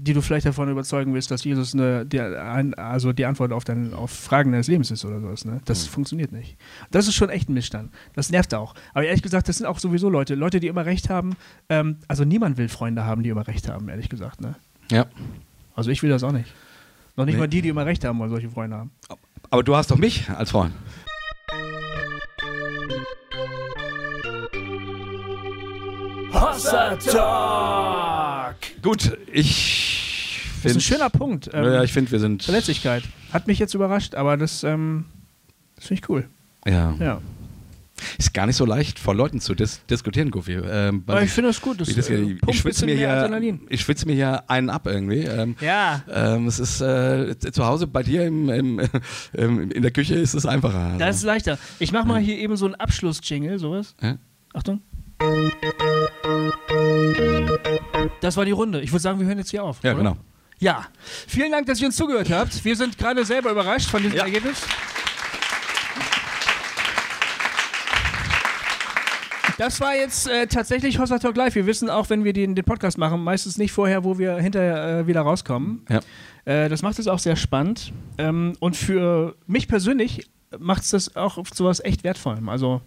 die du vielleicht davon überzeugen willst, dass Jesus eine, die, ein, also die Antwort auf, dein, auf Fragen deines Lebens ist oder sowas. Ne? Das funktioniert nicht. Das ist schon echt ein Missstand. Das nervt auch. Aber ehrlich gesagt, das sind auch sowieso Leute, Leute, die immer recht haben. Ähm, also niemand will Freunde haben, die immer recht haben, ehrlich gesagt. Ne? Ja. Also ich will das auch nicht. Noch nicht Nee. mal die, die immer recht haben, wollen solche Freunde haben. Aber du hast doch mich als Freund. Hossa Talk! Gut, ich Das ist ein schöner Punkt. Ähm, ja, ich finde, wir sind. Verletzlichkeit. Hat mich jetzt überrascht, aber das, ähm, das finde ich cool. Ja. Ja. Ist gar nicht so leicht, vor Leuten zu dis diskutieren, Goofy. Ähm, Aber ich finde das gut. Das, ich, das äh, ich, schwitze mir ich schwitze mir hier einen ab irgendwie. Ähm, Ja. ähm, es ist äh, zu Hause bei dir im, im, ähm, in der Küche ist es einfacher. Also. Das ist leichter. Ich mach mal hier eben so einen Abschluss-Jingle, sowas. Ja? Achtung. Das war die Runde. Ich würde sagen, wir hören jetzt hier auf. ja, oder? genau. Ja. Vielen Dank, dass ihr uns zugehört habt. Wir sind gerade selber überrascht von diesem Ja. Ergebnis. Das war jetzt äh, tatsächlich Hossa Talk Live. Wir wissen auch, wenn wir den, den Podcast machen, meistens nicht vorher, wo wir hinterher äh, wieder rauskommen. Ja. Äh, das macht es auch sehr spannend. Ähm, und für mich persönlich macht es das auch zu was echt Wertvollem. Also,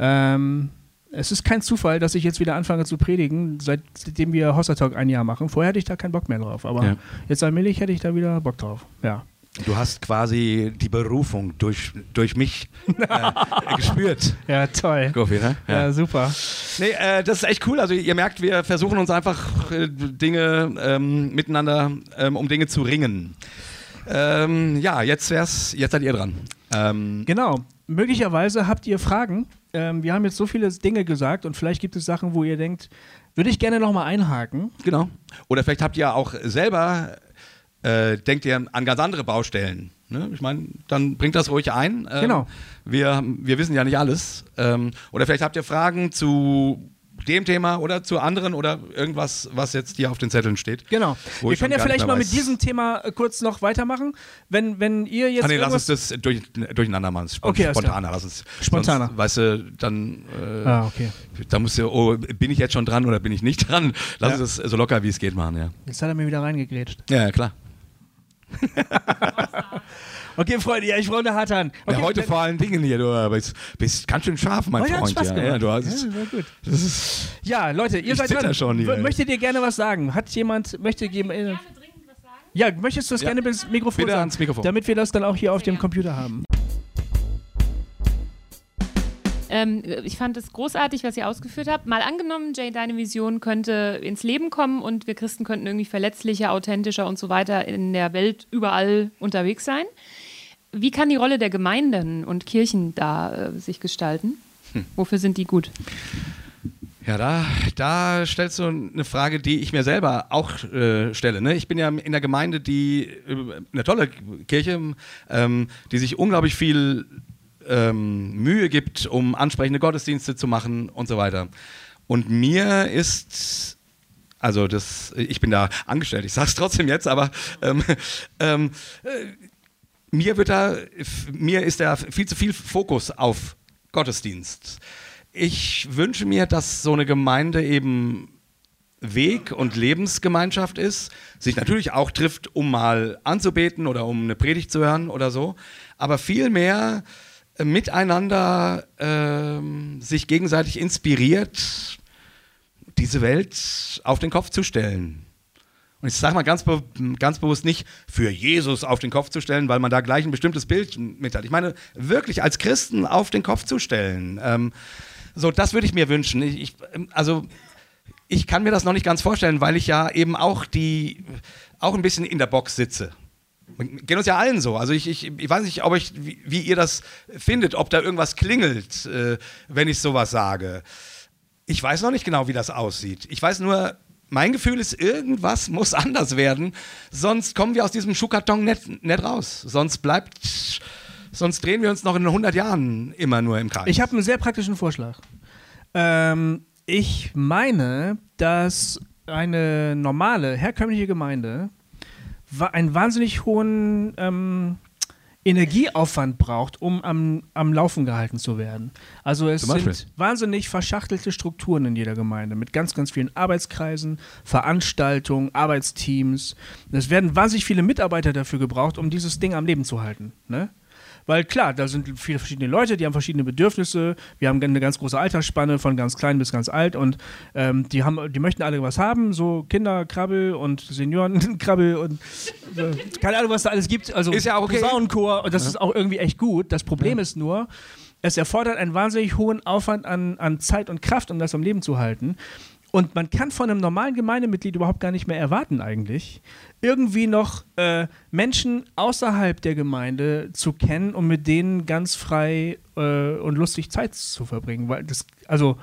ähm, es ist kein Zufall, dass ich jetzt wieder anfange zu predigen, seitdem wir Hossa Talk ein Jahr machen. Vorher hatte ich da keinen Bock mehr drauf. Aber Ja. jetzt allmählich hätte ich da wieder Bock drauf. Ja. Du hast quasi die Berufung durch, durch mich äh, gespürt, Ja, toll. Goofy, ne? Ja, super. Nee, äh, das ist echt cool. Also ihr merkt, wir versuchen uns einfach äh, Dinge ähm, miteinander, ähm, um Dinge zu ringen. Ähm, ja, jetzt wär's, jetzt seid ihr dran. Ähm, Genau. Möglicherweise habt ihr Fragen. Ähm, wir haben jetzt so viele Dinge gesagt und vielleicht gibt es Sachen, wo ihr denkt, würde ich gerne nochmal einhaken. genau. Oder vielleicht habt ihr auch selber, äh, denkt ihr an ganz andere Baustellen. Ne? Ich meine, dann bringt das ruhig ein. Ähm, Genau. Wir, wir wissen ja nicht alles. Ähm, oder vielleicht habt ihr Fragen zu dem Thema oder zu anderen oder irgendwas, was jetzt hier auf den Zetteln steht. Genau. Wo wir können ja vielleicht mal mit diesem Thema äh, kurz noch weitermachen. Wenn, wenn ihr jetzt. Ah, nee, lass uns das durch, durcheinander machen. Spon Okay, spontaner. Lass uns, Spontaner. Sonst, weißt du, dann, äh, Ah, okay. da musst du, oh, bin ich jetzt schon dran oder bin ich nicht dran? Lass Ja. uns das so locker wie es geht machen, ja. Jetzt hat er mir wieder reingegrätscht. Ja, ja klar. Okay, Freunde, ja, ich brauche eine harte Hand. Okay, ja, heute vor allen Dingen hier, du bist, bist ganz schön scharf, mein Oh, ja, hat Freund. Spaß Ja, ja, du hast, Ja, war gut. das ist, Ja, Leute, ihr seid dran. schon hier. Möchtet ihr gerne was sagen? Hat jemand, möchte jemand. Äh, ja, möchtest du das Ja. gerne bis Mikrofon Bitte sagen? ans Mikrofon. Damit wir das dann auch hier auf dem Computer haben. Ähm, ich fand es großartig, was ihr ausgeführt habt. Mal angenommen, Jay, deine Vision könnte ins Leben kommen und wir Christen könnten irgendwie verletzlicher, authentischer und so weiter in der Welt überall unterwegs sein. Wie kann die Rolle der Gemeinden und Kirchen da äh, sich gestalten? Wofür sind die gut? Ja, da, da stellst du eine Frage, die ich mir selber auch äh, stelle. Ne? Ich bin ja in der Gemeinde, die äh, eine tolle Kirche, ähm, die sich unglaublich viel ähm, Mühe gibt, um ansprechende Gottesdienste zu machen und so weiter. Und mir ist also das, ich bin da angestellt, ich sage es trotzdem jetzt, aber ähm, ähm, äh, mir wird da, mir ist da viel zu viel Fokus auf Gottesdienst. Ich wünsche mir, dass so eine Gemeinde eben Weg- und Lebensgemeinschaft ist, sich natürlich auch trifft, um mal anzubeten oder um eine Predigt zu hören oder so, aber vielmehr äh, miteinander ähm, sich gegenseitig inspiriert, diese Welt auf den Kopf zu stellen. Und ich sage mal ganz, be ganz bewusst nicht, für Jesus auf den Kopf zu stellen, weil man da gleich ein bestimmtes Bild mit hat. Ich meine, wirklich als Christen auf den Kopf zu stellen. Ähm, so, das würde ich mir wünschen. Ich, ich, also, ich kann mir das noch nicht ganz vorstellen, weil ich ja eben auch die, auch ein bisschen in der Box sitze. Geht uns ja allen so. Also ich, ich, ich weiß nicht, ob ich, wie, wie, ihr das findet, ob da irgendwas klingelt, äh, wenn ich sowas sage. Ich weiß noch nicht genau, wie das aussieht. Ich weiß nur, mein Gefühl ist, irgendwas muss anders werden, sonst kommen wir aus diesem Schuhkarton nicht, nicht raus. Sonst bleibt, sonst drehen wir uns noch in 100 Jahren immer nur im Kreis. Ich habe einen sehr praktischen Vorschlag. Ähm, ich meine, dass eine normale, herkömmliche Gemeinde einen wahnsinnig hohen ähm, Energieaufwand braucht, um am, am Laufen gehalten zu werden. Also es sind wahnsinnig verschachtelte Strukturen in jeder Gemeinde mit ganz, ganz vielen Arbeitskreisen, Veranstaltungen, Arbeitsteams. Es werden wahnsinnig viele Mitarbeiter dafür gebraucht, um dieses Ding am Leben zu halten. Ne? Weil klar, da sind viele verschiedene Leute, die haben verschiedene Bedürfnisse. Wir haben eine ganz große Altersspanne von ganz klein bis ganz alt und ähm, die haben, die möchten alle was haben, so Kinderkrabbel und Seniorenkrabbel und äh, keine Ahnung, was da alles gibt. Also ist ja auch okay. Posaunenchor und das ja. ist auch irgendwie echt gut. Das Problem ja. ist nur, es erfordert einen wahnsinnig hohen Aufwand an, an Zeit und Kraft, um das am Leben zu halten. Und man kann von einem normalen Gemeindemitglied überhaupt gar nicht mehr erwarten, eigentlich, irgendwie noch äh, Menschen außerhalb der Gemeinde zu kennen und mit denen ganz frei äh, und lustig Zeit zu verbringen. Weil das, also,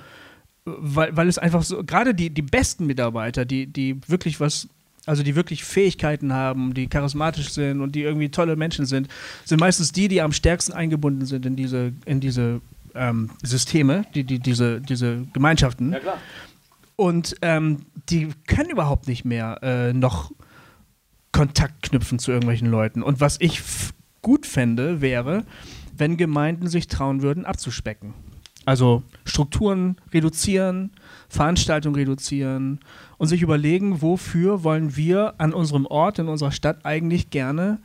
weil, weil es einfach so, gerade die, die besten Mitarbeiter, die, die wirklich was also die wirklich Fähigkeiten haben, die charismatisch sind und die irgendwie tolle Menschen sind, sind meistens die, die am stärksten eingebunden sind in diese, in diese ähm, Systeme, die, die, diese, diese Gemeinschaften. Ja, klar. Und ähm, die können überhaupt nicht mehr äh, noch Kontakt knüpfen zu irgendwelchen Leuten. Und was ich gut fände, wäre, wenn Gemeinden sich trauen würden, abzuspecken. Also Strukturen reduzieren, Veranstaltungen reduzieren und sich überlegen, wofür wollen wir an unserem Ort, in unserer Stadt eigentlich gerne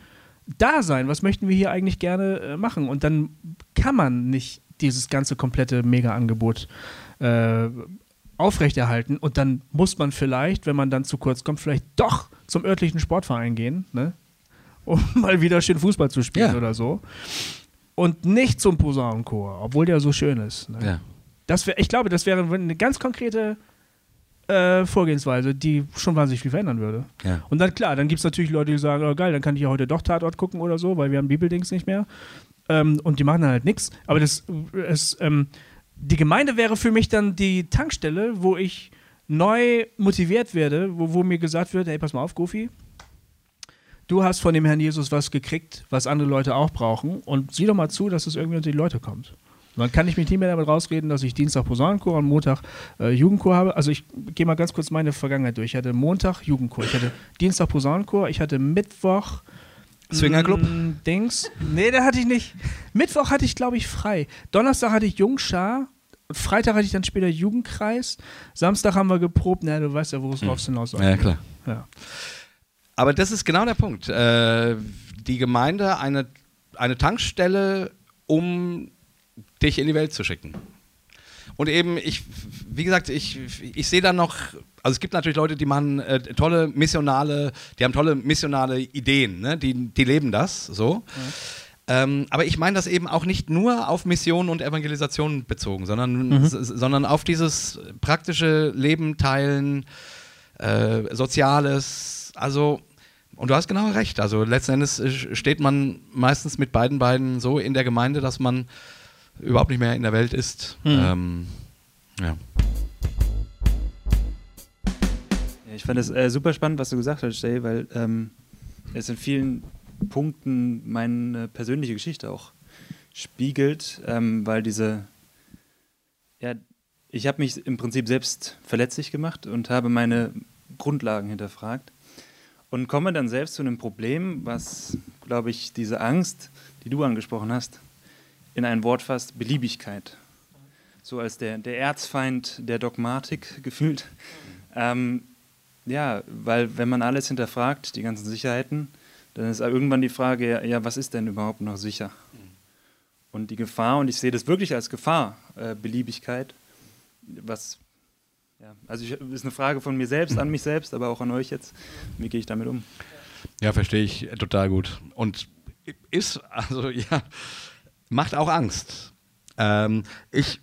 da sein? Was möchten wir hier eigentlich gerne äh, machen? Und dann kann man nicht dieses ganze komplette Mega-Angebot äh, aufrechterhalten und dann muss man vielleicht, wenn man dann zu kurz kommt, vielleicht doch zum örtlichen Sportverein gehen, ne? um mal wieder schön Fußball zu spielen ja. oder so. Und nicht zum Posaunenchor, obwohl der so schön ist. Ne? Ja. Das wär, ich glaube, das wäre eine ganz konkrete äh, Vorgehensweise, die schon wahnsinnig viel verändern würde. Ja. Und dann, klar, dann gibt es natürlich Leute, die sagen, oh geil, dann kann ich ja heute doch Tatort gucken oder so, weil wir haben Bibeldings nicht mehr. Ähm, und die machen dann halt nichts. Aber das, es, ähm, die Gemeinde wäre für mich dann die Tankstelle, wo ich neu motiviert werde, wo, wo mir gesagt wird, hey, pass mal auf, Goofy, du hast von dem Herrn Jesus was gekriegt, was andere Leute auch brauchen und sieh doch mal zu, dass es irgendwie unter die Leute kommt. Und dann kann ich mich nicht mehr damit rausreden, dass ich Dienstag Posaunenchor und Montag äh, Jugendchor habe. Also ich gehe mal ganz kurz meine Vergangenheit durch. Ich hatte Montag Jugendchor, ich hatte Dienstag Posaunenchor, ich hatte Mittwoch Swingerclub? Mm, Dings. Nee, da hatte ich nicht. Mittwoch hatte ich, glaube ich, frei. Donnerstag hatte ich Jungschar. Freitag hatte ich dann später Jugendkreis. Samstag haben wir geprobt. Na, du weißt ja, wo es hm. drauf hinaus. Ja, klar. Ja. Aber das ist genau der Punkt. Äh, die Gemeinde eine, eine Tankstelle, um dich in die Welt zu schicken. Und eben, ich, wie gesagt, ich, ich sehe da noch, also es gibt natürlich Leute, die machen äh, tolle missionale, die haben tolle missionale Ideen, ne? die, die leben das so. Ja. Ähm, aber ich meine das eben auch nicht nur auf Mission und Evangelisation bezogen, sondern, mhm. sondern auf dieses praktische Leben teilen, äh, Soziales, also und du hast genau recht. Also letzten Endes steht man meistens mit beiden Beinen so in der Gemeinde, dass man überhaupt nicht mehr in der Welt ist. Mhm. Ähm, ja. Ich fand es äh, super spannend, was du gesagt hast, Jay, weil ähm, es in vielen Punkten meine persönliche Geschichte auch spiegelt, ähm, weil diese, ja, ich habe mich im Prinzip selbst verletzlich gemacht und habe meine Grundlagen hinterfragt und komme dann selbst zu einem Problem, was, glaube ich, diese Angst, die du angesprochen hast, in ein Wort fasst, Beliebigkeit. So als der, der Erzfeind der Dogmatik gefühlt. Ähm, ja, weil wenn man alles hinterfragt, die ganzen Sicherheiten, dann ist irgendwann die Frage, ja, was ist denn überhaupt noch sicher? Und die Gefahr, und ich sehe das wirklich als Gefahr, äh, Beliebigkeit, was Ja, also ich, ist eine Frage von mir selbst an mich selbst, aber auch an euch jetzt. Wie gehe ich damit um? Ja, verstehe ich total gut. Und ist, also ja, macht auch Angst. Ähm, ich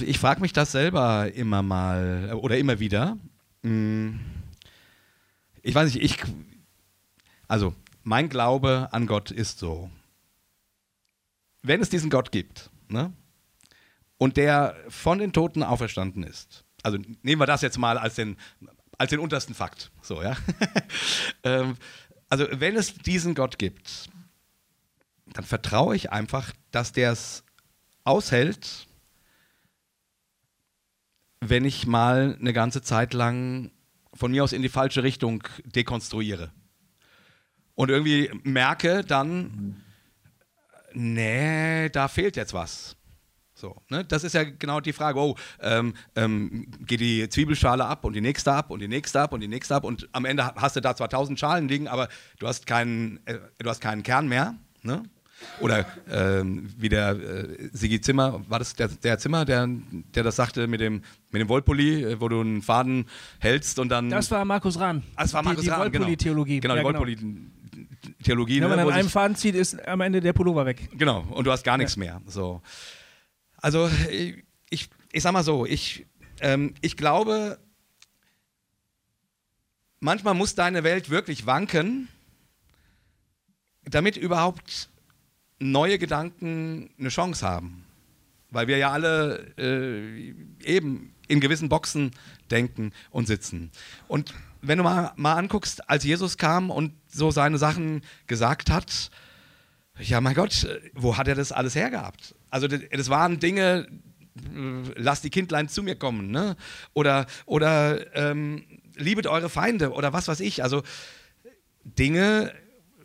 ich frage mich das selber immer mal oder immer wieder. Hm. Ich weiß nicht, ich, also mein Glaube an Gott ist so, wenn es diesen Gott gibt, ne, und der von den Toten auferstanden ist, also nehmen wir das jetzt mal als den, als den untersten Fakt, so, ja. Ähm, also wenn es diesen Gott gibt, dann vertraue ich einfach, dass der es aushält, wenn ich mal eine ganze Zeit lang von mir aus in die falsche Richtung dekonstruiere. Und irgendwie merke dann, nee, da fehlt jetzt was. So, ne? Das ist ja genau die Frage, oh, ähm, ähm, geht die Zwiebelschale ab und die nächste ab und die nächste ab und die nächste ab und am Ende hast du da zwar tausend Schalen liegen, aber du hast keinen, äh, du hast keinen Kern mehr. Ne? Oder ähm, wie der äh, Sigi Zimmer, war das der, der, Zimmer, der, der das sagte mit dem, mit dem Wollpulli, äh, wo du einen Faden hältst und dann. Das war Markus Rahn. Ah, das war Markus die, die Rahn, genau. Wollpulli-Theologie. Genau, die ja, Wollpulli-Theologie. Wenn man ne, an einem Faden zieht, ist am Ende der Pullover weg. Genau, und du hast gar nichts mehr. So. Also ich, ich, ich sag mal so, ich, ähm, ich glaube, manchmal muss deine Welt wirklich wanken, damit überhaupt neue Gedanken eine Chance haben. Weil wir ja alle äh, eben in gewissen Boxen denken und sitzen. Und wenn du mal, mal anguckst, als Jesus kam und so seine Sachen gesagt hat, ja, mein Gott, wo hat er das alles hergehabt? Also, das, waren Dinge, äh, lasst die Kindlein zu mir kommen, ne? Oder, oder ähm, liebet eure Feinde oder was weiß ich. Also, Dinge,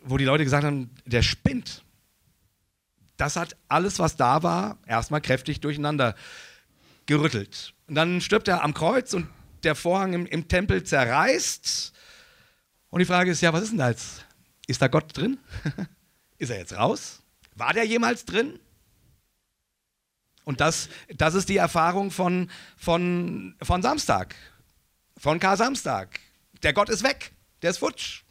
wo die Leute gesagt haben, der spinnt. Das hat alles, was da war, erstmal kräftig durcheinander gerüttelt. Und dann stirbt er am Kreuz und der Vorhang im, im Tempel zerreißt. Und die Frage ist, ja, was ist denn da jetzt? Ist da Gott drin? Ist er jetzt raus? War der jemals drin? Und das, das ist die Erfahrung von, von, von Samstag, von Kar-Samstag. Der Gott ist weg, der ist futsch.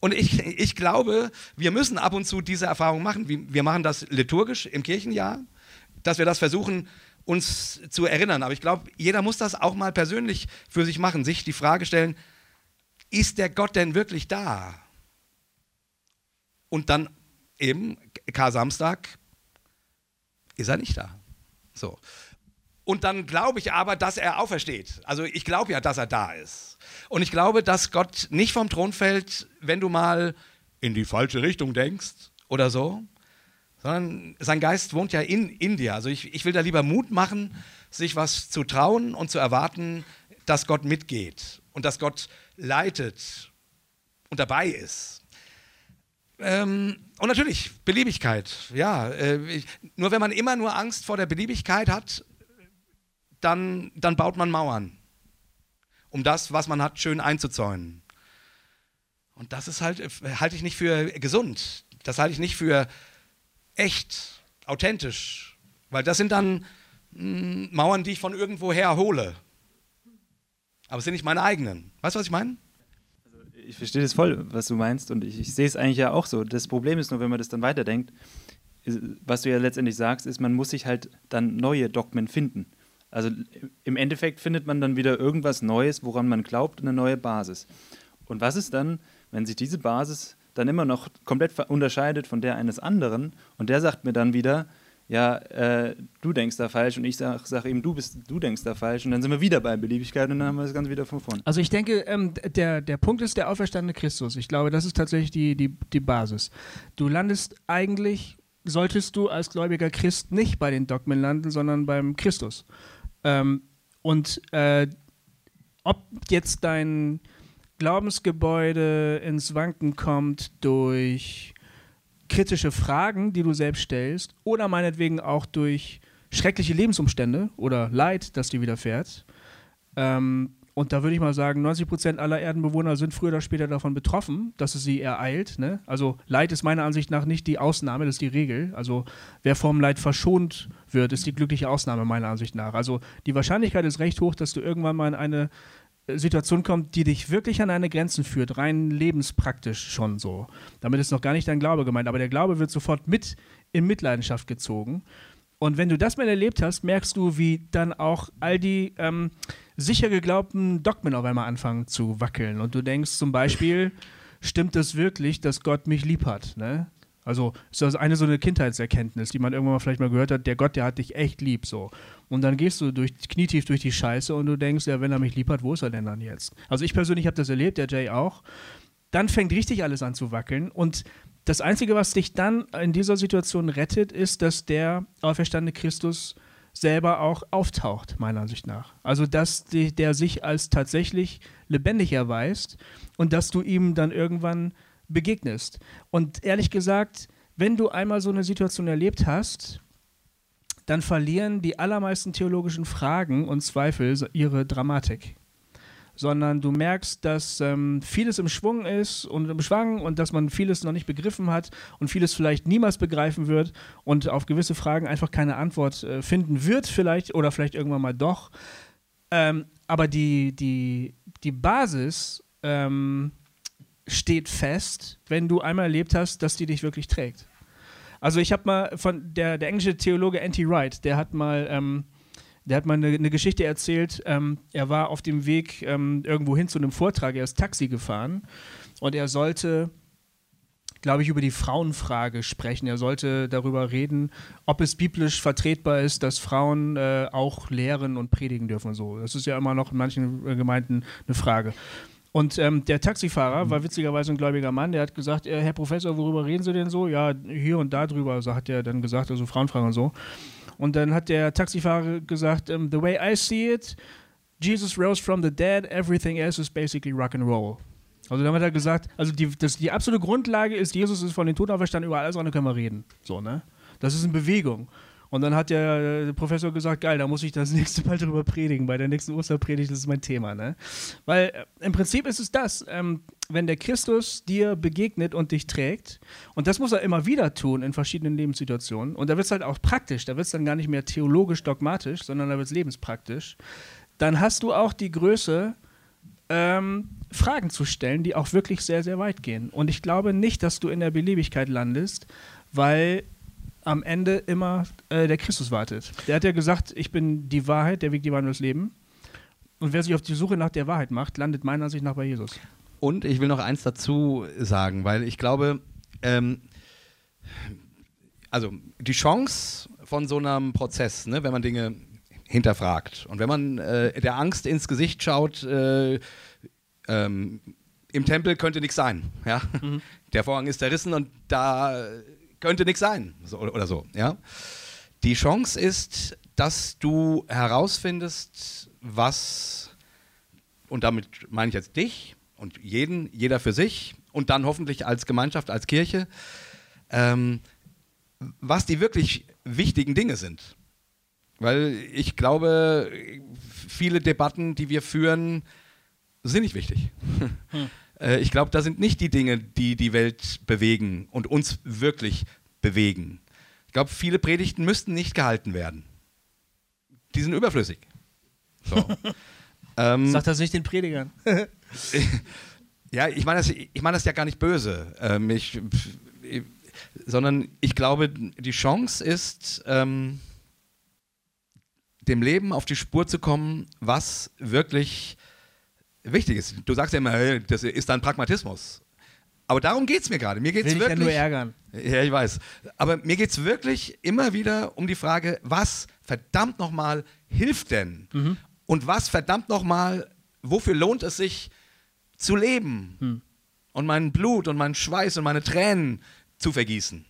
Und ich, ich glaube, wir müssen ab und zu diese Erfahrung machen. Wir machen das liturgisch im Kirchenjahr, dass wir das versuchen, uns zu erinnern. Aber ich glaube, jeder muss das auch mal persönlich für sich machen, sich die Frage stellen, ist der Gott denn wirklich da? Und dann eben, Kar-Samstag, ist er nicht da. So. Und dann glaube ich aber, dass er aufersteht. Also ich glaube ja, dass er da ist. Und ich glaube, dass Gott nicht vom Thron fällt, wenn du mal in die falsche Richtung denkst oder so, sondern sein Geist wohnt ja in, in dir. Also ich, ich will da lieber Mut machen, sich was zu trauen und zu erwarten, dass Gott mitgeht und dass Gott leitet und dabei ist. Ähm, und natürlich, Beliebigkeit. Ja, äh, ich, nur wenn man immer nur Angst vor der Beliebigkeit hat, dann, dann baut man Mauern, um das, was man hat, schön einzuzäunen. Und das ist halt, äh, halte ich nicht für gesund. Das halte ich nicht für echt, authentisch. Weil das sind dann mh, Mauern, die ich von irgendwoher hole. Aber es sind nicht meine eigenen. Weißt du, was ich meine? Ich verstehe das voll, was du meinst und ich, ich sehe es eigentlich ja auch so. Das Problem ist nur, wenn man das dann weiterdenkt, was du ja letztendlich sagst, ist, man muss sich halt dann neue Dogmen finden. Also im Endeffekt findet man dann wieder irgendwas Neues, woran man glaubt, eine neue Basis. Und was ist dann, wenn sich diese Basis dann immer noch komplett unterscheidet von der eines anderen und der sagt mir dann wieder, ja, äh, du denkst da falsch und ich sage sag ihm, du, bist, du denkst da falsch und dann sind wir wieder bei Beliebigkeit und dann haben wir das Ganze wieder von vorn. Also ich denke, ähm, der, der Punkt ist der auferstandene Christus. Ich glaube, das ist tatsächlich die, die, die Basis. Du landest eigentlich, solltest du als gläubiger Christ nicht bei den Dogmen landen, sondern beim Christus. Ähm, und äh, ob jetzt dein Glaubensgebäude ins Wanken kommt durch kritische Fragen, die du selbst stellst, oder meinetwegen auch durch schreckliche Lebensumstände oder Leid, das dir widerfährt, ähm, Und da würde ich mal sagen, 90 Prozent aller Erdenbewohner sind früher oder später davon betroffen, dass es sie ereilt. Ne? Also Leid ist meiner Ansicht nach nicht die Ausnahme, das ist die Regel. Also wer vom Leid verschont wird, ist die glückliche Ausnahme meiner Ansicht nach. Also die Wahrscheinlichkeit ist recht hoch, dass du irgendwann mal in eine äh, Situation kommst, die dich wirklich an deine Grenzen führt, rein lebenspraktisch schon so. Damit ist noch gar nicht dein Glaube gemeint, aber der Glaube wird sofort mit in Mitleidenschaft gezogen. Und wenn du das mal erlebt hast, merkst du, wie dann auch all die ähm, sicher geglaubten Dogmen auf einmal anfangen zu wackeln. Und du denkst zum Beispiel, stimmt es wirklich, dass Gott mich lieb hat? Ne? Also ist das eine so eine Kindheitserkenntnis, die man irgendwann mal vielleicht mal gehört hat, der Gott, der hat dich echt lieb so. Und dann gehst du durch, knietief durch die Scheiße und du denkst, ja, wenn er mich lieb hat, wo ist er denn dann jetzt? Also ich persönlich habe das erlebt, der Jay auch. Dann fängt richtig alles an zu wackeln und das Einzige, was dich dann in dieser Situation rettet, ist, dass der auferstandene Christus selber auch auftaucht, meiner Ansicht nach. Also, dass die, der sich als tatsächlich lebendig erweist und dass du ihm dann irgendwann begegnest. Und ehrlich gesagt, wenn du einmal so eine Situation erlebt hast, dann verlieren die allermeisten theologischen Fragen und Zweifel ihre Dramatik sondern du merkst, dass ähm, vieles im Schwung ist und im Schwang und dass man vieles noch nicht begriffen hat und vieles vielleicht niemals begreifen wird und auf gewisse Fragen einfach keine Antwort äh, finden wird, vielleicht oder vielleicht irgendwann mal doch. Ähm, aber die, die, die Basis ähm, steht fest, wenn du einmal erlebt hast, dass die dich wirklich trägt. Also ich habe mal von der, der englische Theologe Anti Wright, der hat mal ähm, der hat mal eine, eine Geschichte erzählt. Ähm, er war auf dem Weg ähm, irgendwo hin zu einem Vortrag. Er ist Taxi gefahren und er sollte, glaube ich, über die Frauenfrage sprechen. Er sollte darüber reden, ob es biblisch vertretbar ist, dass Frauen äh, auch lehren und predigen dürfen und so. Das ist ja immer noch in manchen äh, Gemeinden eine Frage. Und ähm, der Taxifahrer war witzigerweise ein gläubiger Mann, der hat gesagt, äh, Herr Professor, worüber reden Sie denn so? Ja, hier und da drüber, so hat er dann gesagt, also Frauenfragen und so. Und dann hat der Taxifahrer gesagt, um, the way I see it, Jesus rose from the dead, everything else is basically rock and roll. Also dann hat er gesagt, also die, das, die absolute Grundlage ist, Jesus ist von den Toten auferstanden, über alles andere können wir reden. So, ne? Das ist in Bewegung. Und dann hat der, Professor gesagt, geil, da muss ich das nächste Mal drüber predigen. Bei der nächsten Osterpredigt, das ist mein Thema. Ne? Weil äh, im Prinzip ist es das, ähm, wenn der Christus dir begegnet und dich trägt, und das muss er immer wieder tun in verschiedenen Lebenssituationen, und da wird es halt auch praktisch, da wird es dann gar nicht mehr theologisch dogmatisch, sondern da wird es lebenspraktisch, dann hast du auch die Größe, ähm, Fragen zu stellen, die auch wirklich sehr, sehr weit gehen. Und ich glaube nicht, dass du in der Beliebigkeit landest, weil am Ende immer äh, der Christus wartet. Der hat ja gesagt, ich bin die Wahrheit, der Weg, die Wahrheit und das Leben. Und wer sich auf die Suche nach der Wahrheit macht, landet meiner Ansicht nach bei Jesus. Und ich will noch eins dazu sagen, weil ich glaube, ähm, also die Chance von so einem Prozess, ne, wenn man Dinge hinterfragt und wenn man äh, der Angst ins Gesicht schaut, äh, ähm, im Tempel könnte nichts sein. Ja? Mhm. Der Vorhang ist zerrissen und da könnte nichts sein so, oder so. Ja? Die Chance ist, dass du herausfindest, was, und damit meine ich jetzt dich und jeden, jeder für sich und dann hoffentlich als Gemeinschaft, als Kirche, ähm, was die wirklich wichtigen Dinge sind. Weil ich glaube, viele Debatten, die wir führen, sind nicht wichtig. Hm. Äh, ich glaube, da sind nicht die Dinge, die die Welt bewegen und uns wirklich bewegen. Ich glaube, viele Predigten müssten nicht gehalten werden. Die sind überflüssig. So. ähm, Sag das nicht den Predigern. ja, ich meine das, ich mein das ja gar nicht böse. Ähm, ich, sondern ich glaube, die Chance ist, ähm, dem Leben auf die Spur zu kommen, was wirklich wichtig ist. Du sagst ja immer, das ist dann Pragmatismus. Aber darum geht es mir gerade. Mir geht's Will wirklich. Ich ja nur ärgern. Ja, ich weiß. Aber mir geht es wirklich immer wieder um die Frage, was verdammt nochmal hilft denn? Mhm. Und was verdammt nochmal, wofür lohnt es sich zu leben? Mhm. Und mein Blut und mein Schweiß und meine Tränen zu vergießen?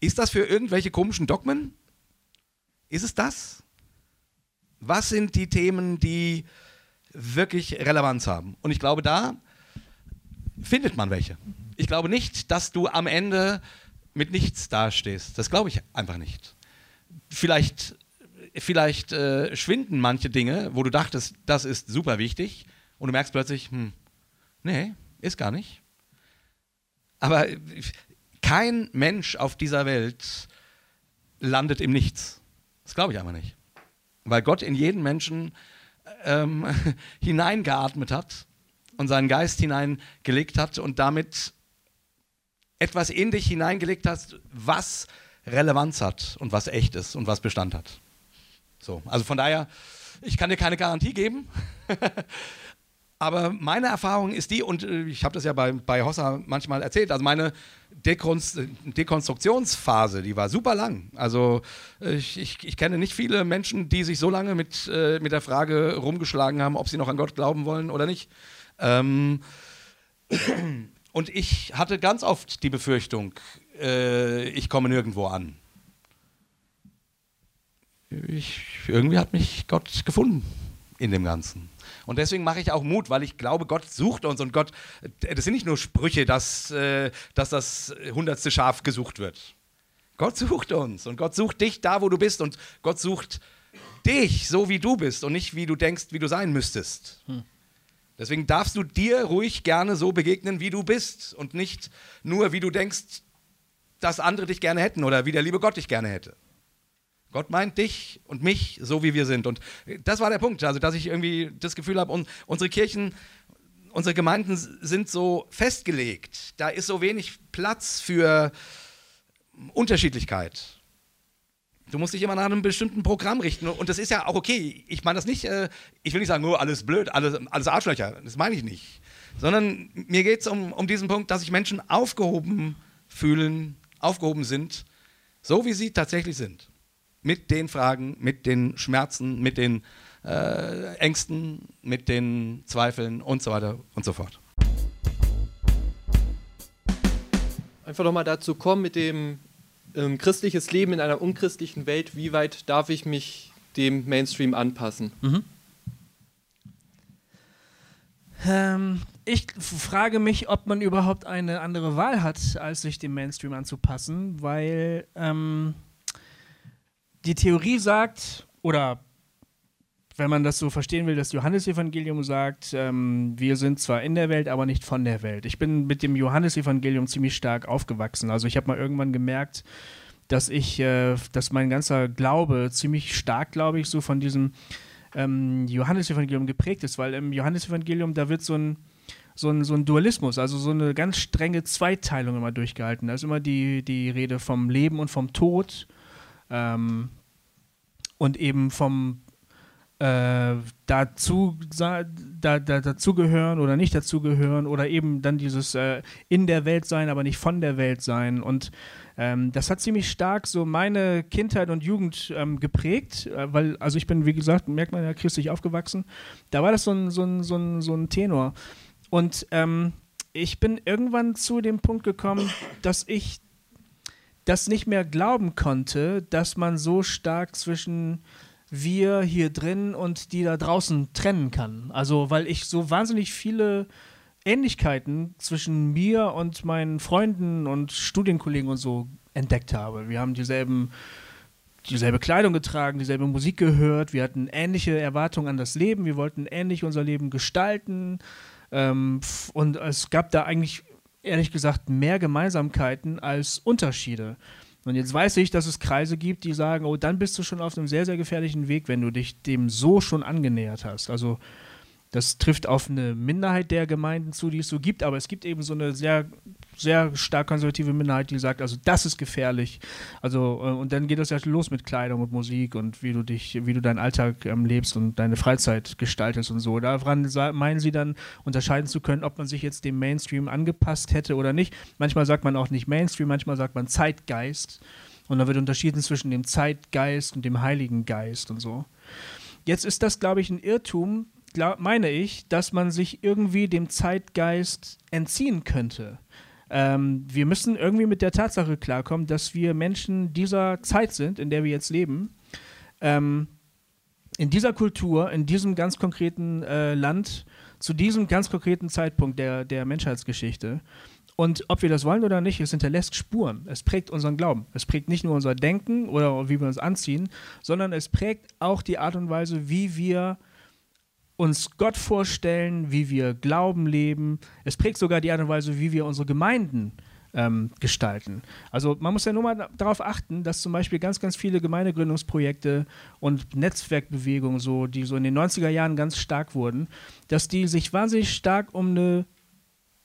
Ist das für irgendwelche komischen Dogmen? Ist es das? Was sind die Themen, die wirklich Relevanz haben? Und ich glaube, da findet man welche. Ich glaube nicht, dass du am Ende mit nichts dastehst. Das glaube ich einfach nicht. Vielleicht vielleicht äh, schwinden manche Dinge, wo du dachtest, das ist super wichtig, und du merkst plötzlich, hm, nee, ist gar nicht. Aber kein Mensch auf dieser Welt landet im Nichts. Das glaube ich einfach nicht. Weil Gott in jeden Menschen ähm, hineingeatmet hat und seinen Geist hineingelegt hat und damit etwas in dich hineingelegt hat, was Relevanz hat und was echt ist und was Bestand hat. So, also von daher, ich kann dir keine Garantie geben. Aber meine Erfahrung ist die, und äh, ich habe das ja bei, bei Hossa manchmal erzählt, also meine Dekonstruktionsphase, die war super lang. Also ich, ich, ich, kenne nicht viele Menschen, die sich so lange mit, äh, mit der Frage rumgeschlagen haben, ob sie noch an Gott glauben wollen oder nicht. Ähm, und ich hatte ganz oft die Befürchtung, äh, ich komme nirgendwo an. Ich, irgendwie hat mich Gott gefunden in dem Ganzen. Und deswegen mache ich auch Mut, weil ich glaube, Gott sucht uns und Gott, das sind nicht nur Sprüche, dass, äh, dass das hundertste Schaf gesucht wird. Gott sucht uns und Gott sucht dich da, wo du bist und Gott sucht dich so, wie du bist und nicht, wie du denkst, wie du sein müsstest. Hm. Deswegen darfst du dir ruhig gerne so begegnen, wie du bist und nicht nur, wie du denkst, dass andere dich gerne hätten oder wie der liebe Gott dich gerne hätte. Gott meint dich und mich so, wie wir sind. Und das war der Punkt, also dass ich irgendwie das Gefühl habe, unsere Kirchen, unsere Gemeinden sind so festgelegt. Da ist so wenig Platz für Unterschiedlichkeit. Du musst dich immer nach einem bestimmten Programm richten. Und das ist ja auch okay. Ich meine das nicht, äh, ich will nicht sagen, nur oh, alles blöd, alles, alles Arschlöcher. Das meine ich nicht. Sondern mir geht es um, um diesen Punkt, dass sich Menschen aufgehoben fühlen, aufgehoben sind, so wie sie tatsächlich sind mit den Fragen, mit den Schmerzen, mit den äh, Ängsten, mit den Zweifeln und so weiter und so fort. Einfach nochmal dazu kommen mit dem ähm, christliches Leben in einer unchristlichen Welt. Wie weit darf ich mich dem Mainstream anpassen? Mhm. Ähm, ich frage mich, ob man überhaupt eine andere Wahl hat, als sich dem Mainstream anzupassen, weil ähm, die Theorie sagt, oder wenn man das so verstehen will, das Johannesevangelium sagt, ähm, wir sind zwar in der Welt, aber nicht von der Welt. Ich bin mit dem Johannesevangelium ziemlich stark aufgewachsen. Also ich habe mal irgendwann gemerkt, dass ich, äh, dass mein ganzer Glaube ziemlich stark, glaube ich, so von diesem ähm, Johannesevangelium geprägt ist, weil im Johannesevangelium, da wird so ein, so ein, so ein Dualismus, also so eine ganz strenge Zweiteilung immer durchgehalten. Da ist immer die, die Rede vom Leben und vom Tod. Ähm, und eben vom äh, dazu, da, da, dazugehören oder nicht dazugehören oder eben dann dieses äh, in der Welt sein, aber nicht von der Welt sein. Und ähm, das hat ziemlich stark so meine Kindheit und Jugend ähm, geprägt, äh, weil, also ich bin, wie gesagt, merkt man ja, christlich aufgewachsen. Da war das so ein, so ein, so ein, so ein Tenor. Und ähm, ich bin irgendwann zu dem Punkt gekommen, dass ich das nicht mehr glauben konnte, dass man so stark zwischen wir hier drin und die da draußen trennen kann. Also, weil ich so wahnsinnig viele Ähnlichkeiten zwischen mir und meinen Freunden und Studienkollegen und so entdeckt habe. Wir haben dieselben dieselbe Kleidung getragen, dieselbe Musik gehört, wir hatten ähnliche Erwartungen an das Leben, wir wollten ähnlich unser Leben gestalten. Ähm, und es gab da eigentlich ehrlich gesagt mehr Gemeinsamkeiten als Unterschiede. Und jetzt weiß ich, dass es Kreise gibt, die sagen, oh, dann bist du schon auf einem sehr, sehr gefährlichen Weg, wenn du dich dem so schon angenähert hast. Also das trifft auf eine Minderheit der Gemeinden zu, die es so gibt, aber es gibt eben so eine sehr, sehr stark konservative Minderheit, die sagt, also das ist gefährlich. Also, äh, und dann geht das ja los mit Kleidung und Musik und wie du dich, wie du deinen Alltag ähm, lebst und deine Freizeit gestaltest und so. Daran meinen sie dann, unterscheiden zu können, ob man sich jetzt dem Mainstream angepasst hätte oder nicht. Manchmal sagt man auch nicht Mainstream, manchmal sagt man Zeitgeist. Und da wird unterschieden zwischen dem Zeitgeist und dem Heiligen Geist und so. Jetzt ist das, glaube ich, ein Irrtum, glaub, meine ich, dass man sich irgendwie dem Zeitgeist entziehen könnte. Ähm, wir müssen irgendwie mit der Tatsache klarkommen, dass wir Menschen dieser Zeit sind, in der wir jetzt leben. Ähm, in dieser Kultur, in diesem ganz konkreten äh, Land, zu diesem ganz konkreten Zeitpunkt der, der Menschheitsgeschichte. Und ob wir das wollen oder nicht, es hinterlässt Spuren. Es prägt unseren Glauben. Es prägt nicht nur unser Denken oder wie wir uns anziehen, sondern es prägt auch die Art und Weise, wie wir uns Gott vorstellen, wie wir Glauben leben. Es prägt sogar die Art und Weise, wie wir unsere Gemeinden ähm, gestalten. Also man muss ja nur mal darauf achten, dass zum Beispiel ganz, ganz viele Gemeindegründungsprojekte und Netzwerkbewegungen, so, die so in den 90er Jahren ganz stark wurden, dass die sich wahnsinnig stark um eine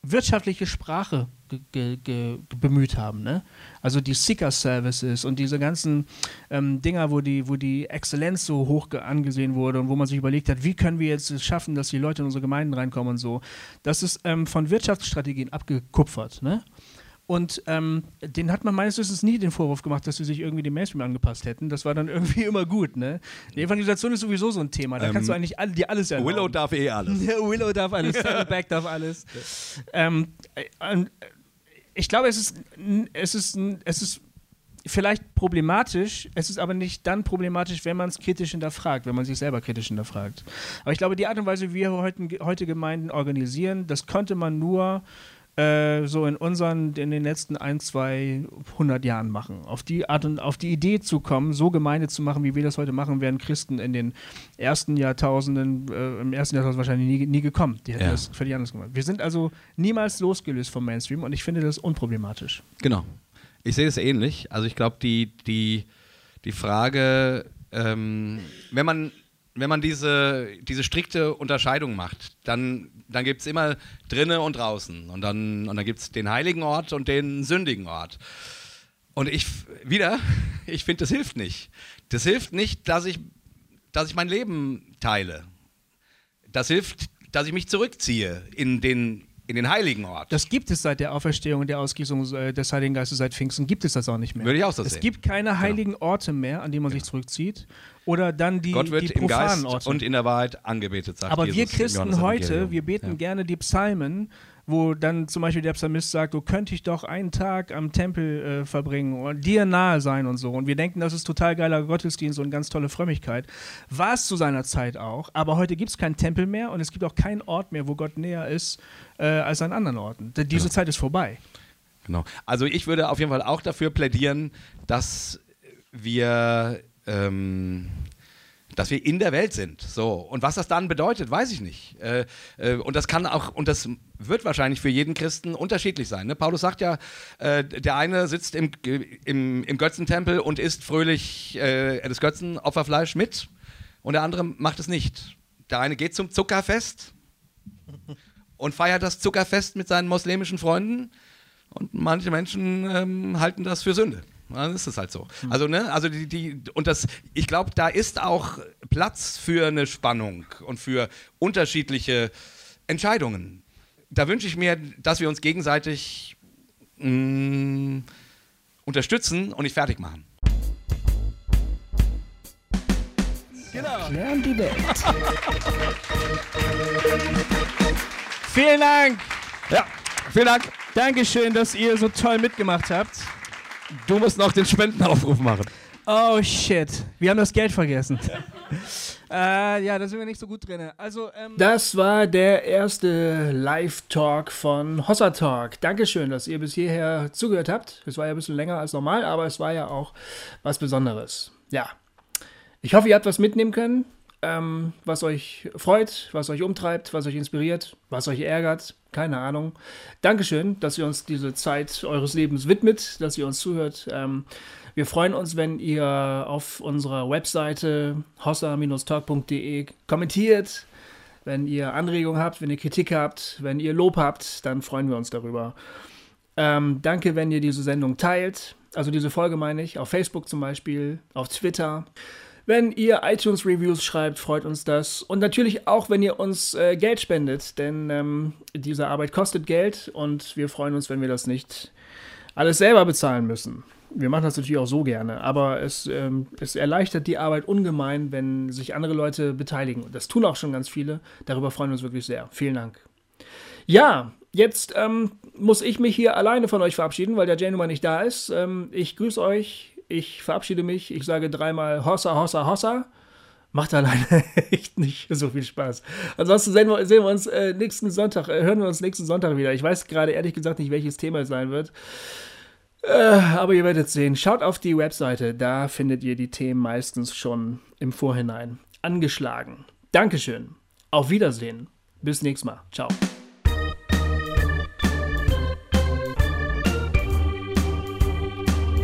wirtschaftliche Sprache ge ge bemüht haben. Ne? Also die Seeker-Services und diese ganzen ähm, Dinger, wo die, wo die Exzellenz so hoch angesehen wurde und wo man sich überlegt hat, wie können wir jetzt es schaffen, dass die Leute in unsere Gemeinden reinkommen und so. Das ist ähm, von Wirtschaftsstrategien abgekupfert. Ne? Und ähm, den hat man meines Wissens nie den Vorwurf gemacht, dass sie sich irgendwie dem Mainstream angepasst hätten. Das war dann irgendwie immer gut. Ne? Die Evangelisation ist sowieso so ein Thema. Da ähm, kannst du eigentlich all, dir alles erlauben. Willow darf eh alles. Willow darf alles. Saddleback darf alles. Ähm, äh, ich glaube, es ist, es, ist, es ist vielleicht problematisch, es ist aber nicht dann problematisch, wenn man es kritisch hinterfragt, wenn man sich selber kritisch hinterfragt. Aber ich glaube, die Art und Weise, wie wir heute, heute Gemeinden organisieren, das konnte man nur äh, so in unseren, in den letzten ein, zwei hundert Jahren machen. Auf die Art und auf die Idee zu kommen, so Gemeinde zu machen, wie wir das heute machen, wären Christen in den ersten Jahrtausenden, äh, im ersten Jahrtausend wahrscheinlich nie, nie gekommen. Die hätten ja. das völlig anders gemacht. Wir sind also niemals losgelöst vom Mainstream und ich finde das unproblematisch. Genau. Ich sehe es ähnlich. Also ich glaube, die, die, die Frage, ähm, wenn man wenn man diese, diese strikte Unterscheidung macht, dann, dann gibt es immer drinnen und draußen. Und dann, und dann gibt es den heiligen Ort und den sündigen Ort. Und ich, wieder, ich finde, das hilft nicht. Das hilft nicht, dass ich, dass ich mein Leben teile. Das hilft, dass ich mich zurückziehe in den, in den heiligen Ort. Das gibt es seit der Auferstehung und der Ausgießung äh, des Heiligen Geistes seit Pfingsten, gibt es das auch nicht mehr. Würde ich auch so es sehen. Es gibt keine genau. heiligen genau. Orte mehr, an die man genau. sich zurückzieht. Oder dann die, Gott wird die im Geist Orte. und in der Wahrheit angebetet, sagt Aber Jesus wir Christen heute, wir beten ja. gerne die Psalmen, wo dann zum Beispiel der Psalmist sagt, du könnte ich doch einen Tag am Tempel äh, verbringen und dir nahe sein und so. Und wir denken, das ist total geiler Gottesdienst und ganz tolle Frömmigkeit. War es zu seiner Zeit auch, aber heute gibt es keinen Tempel mehr und es gibt auch keinen Ort mehr, wo Gott näher ist äh, als an anderen Orten. Diese genau. Zeit ist vorbei. Genau. Also ich würde auf jeden Fall auch dafür plädieren, dass wir ähm, dass wir in der Welt sind. So. Und was das dann bedeutet, weiß ich nicht. Äh, äh, und das kann auch, und das wird wahrscheinlich für jeden Christen unterschiedlich sein. Ne? Paulus sagt ja, äh, der eine sitzt im, im, im Götzentempel und isst fröhlich äh, das Götzenopferfleisch mit und der andere macht es nicht. Der eine geht zum Zuckerfest und feiert das Zuckerfest mit seinen muslimischen Freunden und manche Menschen ähm, halten das für Sünde. Dann ist es halt so. Hm. Also, ne, also die, die, und das, ich glaube, da ist auch Platz für eine Spannung und für unterschiedliche Entscheidungen. Da wünsche ich mir, dass wir uns gegenseitig mh, mm, unterstützen und nicht fertig machen. Genau. Lernen die Welt. vielen Dank. Ja, vielen Dank. Dankeschön, dass ihr so toll mitgemacht habt. Du musst noch den Spendenaufruf machen. Oh shit, wir haben das Geld vergessen. äh, ja, da sind wir nicht so gut drin. Also, ähm das war der erste Live-Talk von Hossa Talk. Dankeschön, dass ihr bis hierher zugehört habt. Es war ja ein bisschen länger als normal, aber es war ja auch was Besonderes. Ja. Ich hoffe, ihr habt was mitnehmen können, ähm, was euch freut, was euch umtreibt, was euch inspiriert, was euch ärgert keine Ahnung. Dankeschön, dass ihr uns diese Zeit eures Lebens widmet, dass ihr uns zuhört. Ähm, wir freuen uns, wenn ihr auf unserer Webseite hossa-talk.de kommentiert. Wenn ihr Anregungen habt, wenn ihr Kritik habt, wenn ihr Lob habt, dann freuen wir uns darüber. Ähm, danke, wenn ihr diese Sendung teilt. Also diese Folge meine ich, auf Facebook zum Beispiel, auf Twitter. Wenn ihr iTunes-Reviews schreibt, freut uns das. Und natürlich auch, wenn ihr uns äh, Geld spendet, denn ähm, diese Arbeit kostet Geld und wir freuen uns, wenn wir das nicht alles selber bezahlen müssen. Wir machen das natürlich auch so gerne, aber es, ähm, es erleichtert die Arbeit ungemein, wenn sich andere Leute beteiligen. Das tun auch schon ganz viele. Darüber freuen wir uns wirklich sehr. Vielen Dank. Ja, jetzt ähm, muss ich mich hier alleine von euch verabschieden, weil der Jay Nummer nicht da ist. Ähm, ich grüße euch ich verabschiede mich. Ich sage dreimal Hossa, Hossa, Hossa. macht alleine echt nicht so viel Spaß. Ansonsten sehen wir, sehen wir uns äh, nächsten Sonntag, äh, hören wir uns nächsten Sonntag wieder. Ich weiß gerade ehrlich gesagt nicht, welches Thema es sein wird. Äh, aber ihr werdet sehen. Schaut auf die Webseite, da findet ihr die Themen meistens schon im Vorhinein angeschlagen. Dankeschön. Auf Wiedersehen. Bis nächstes Mal. Ciao.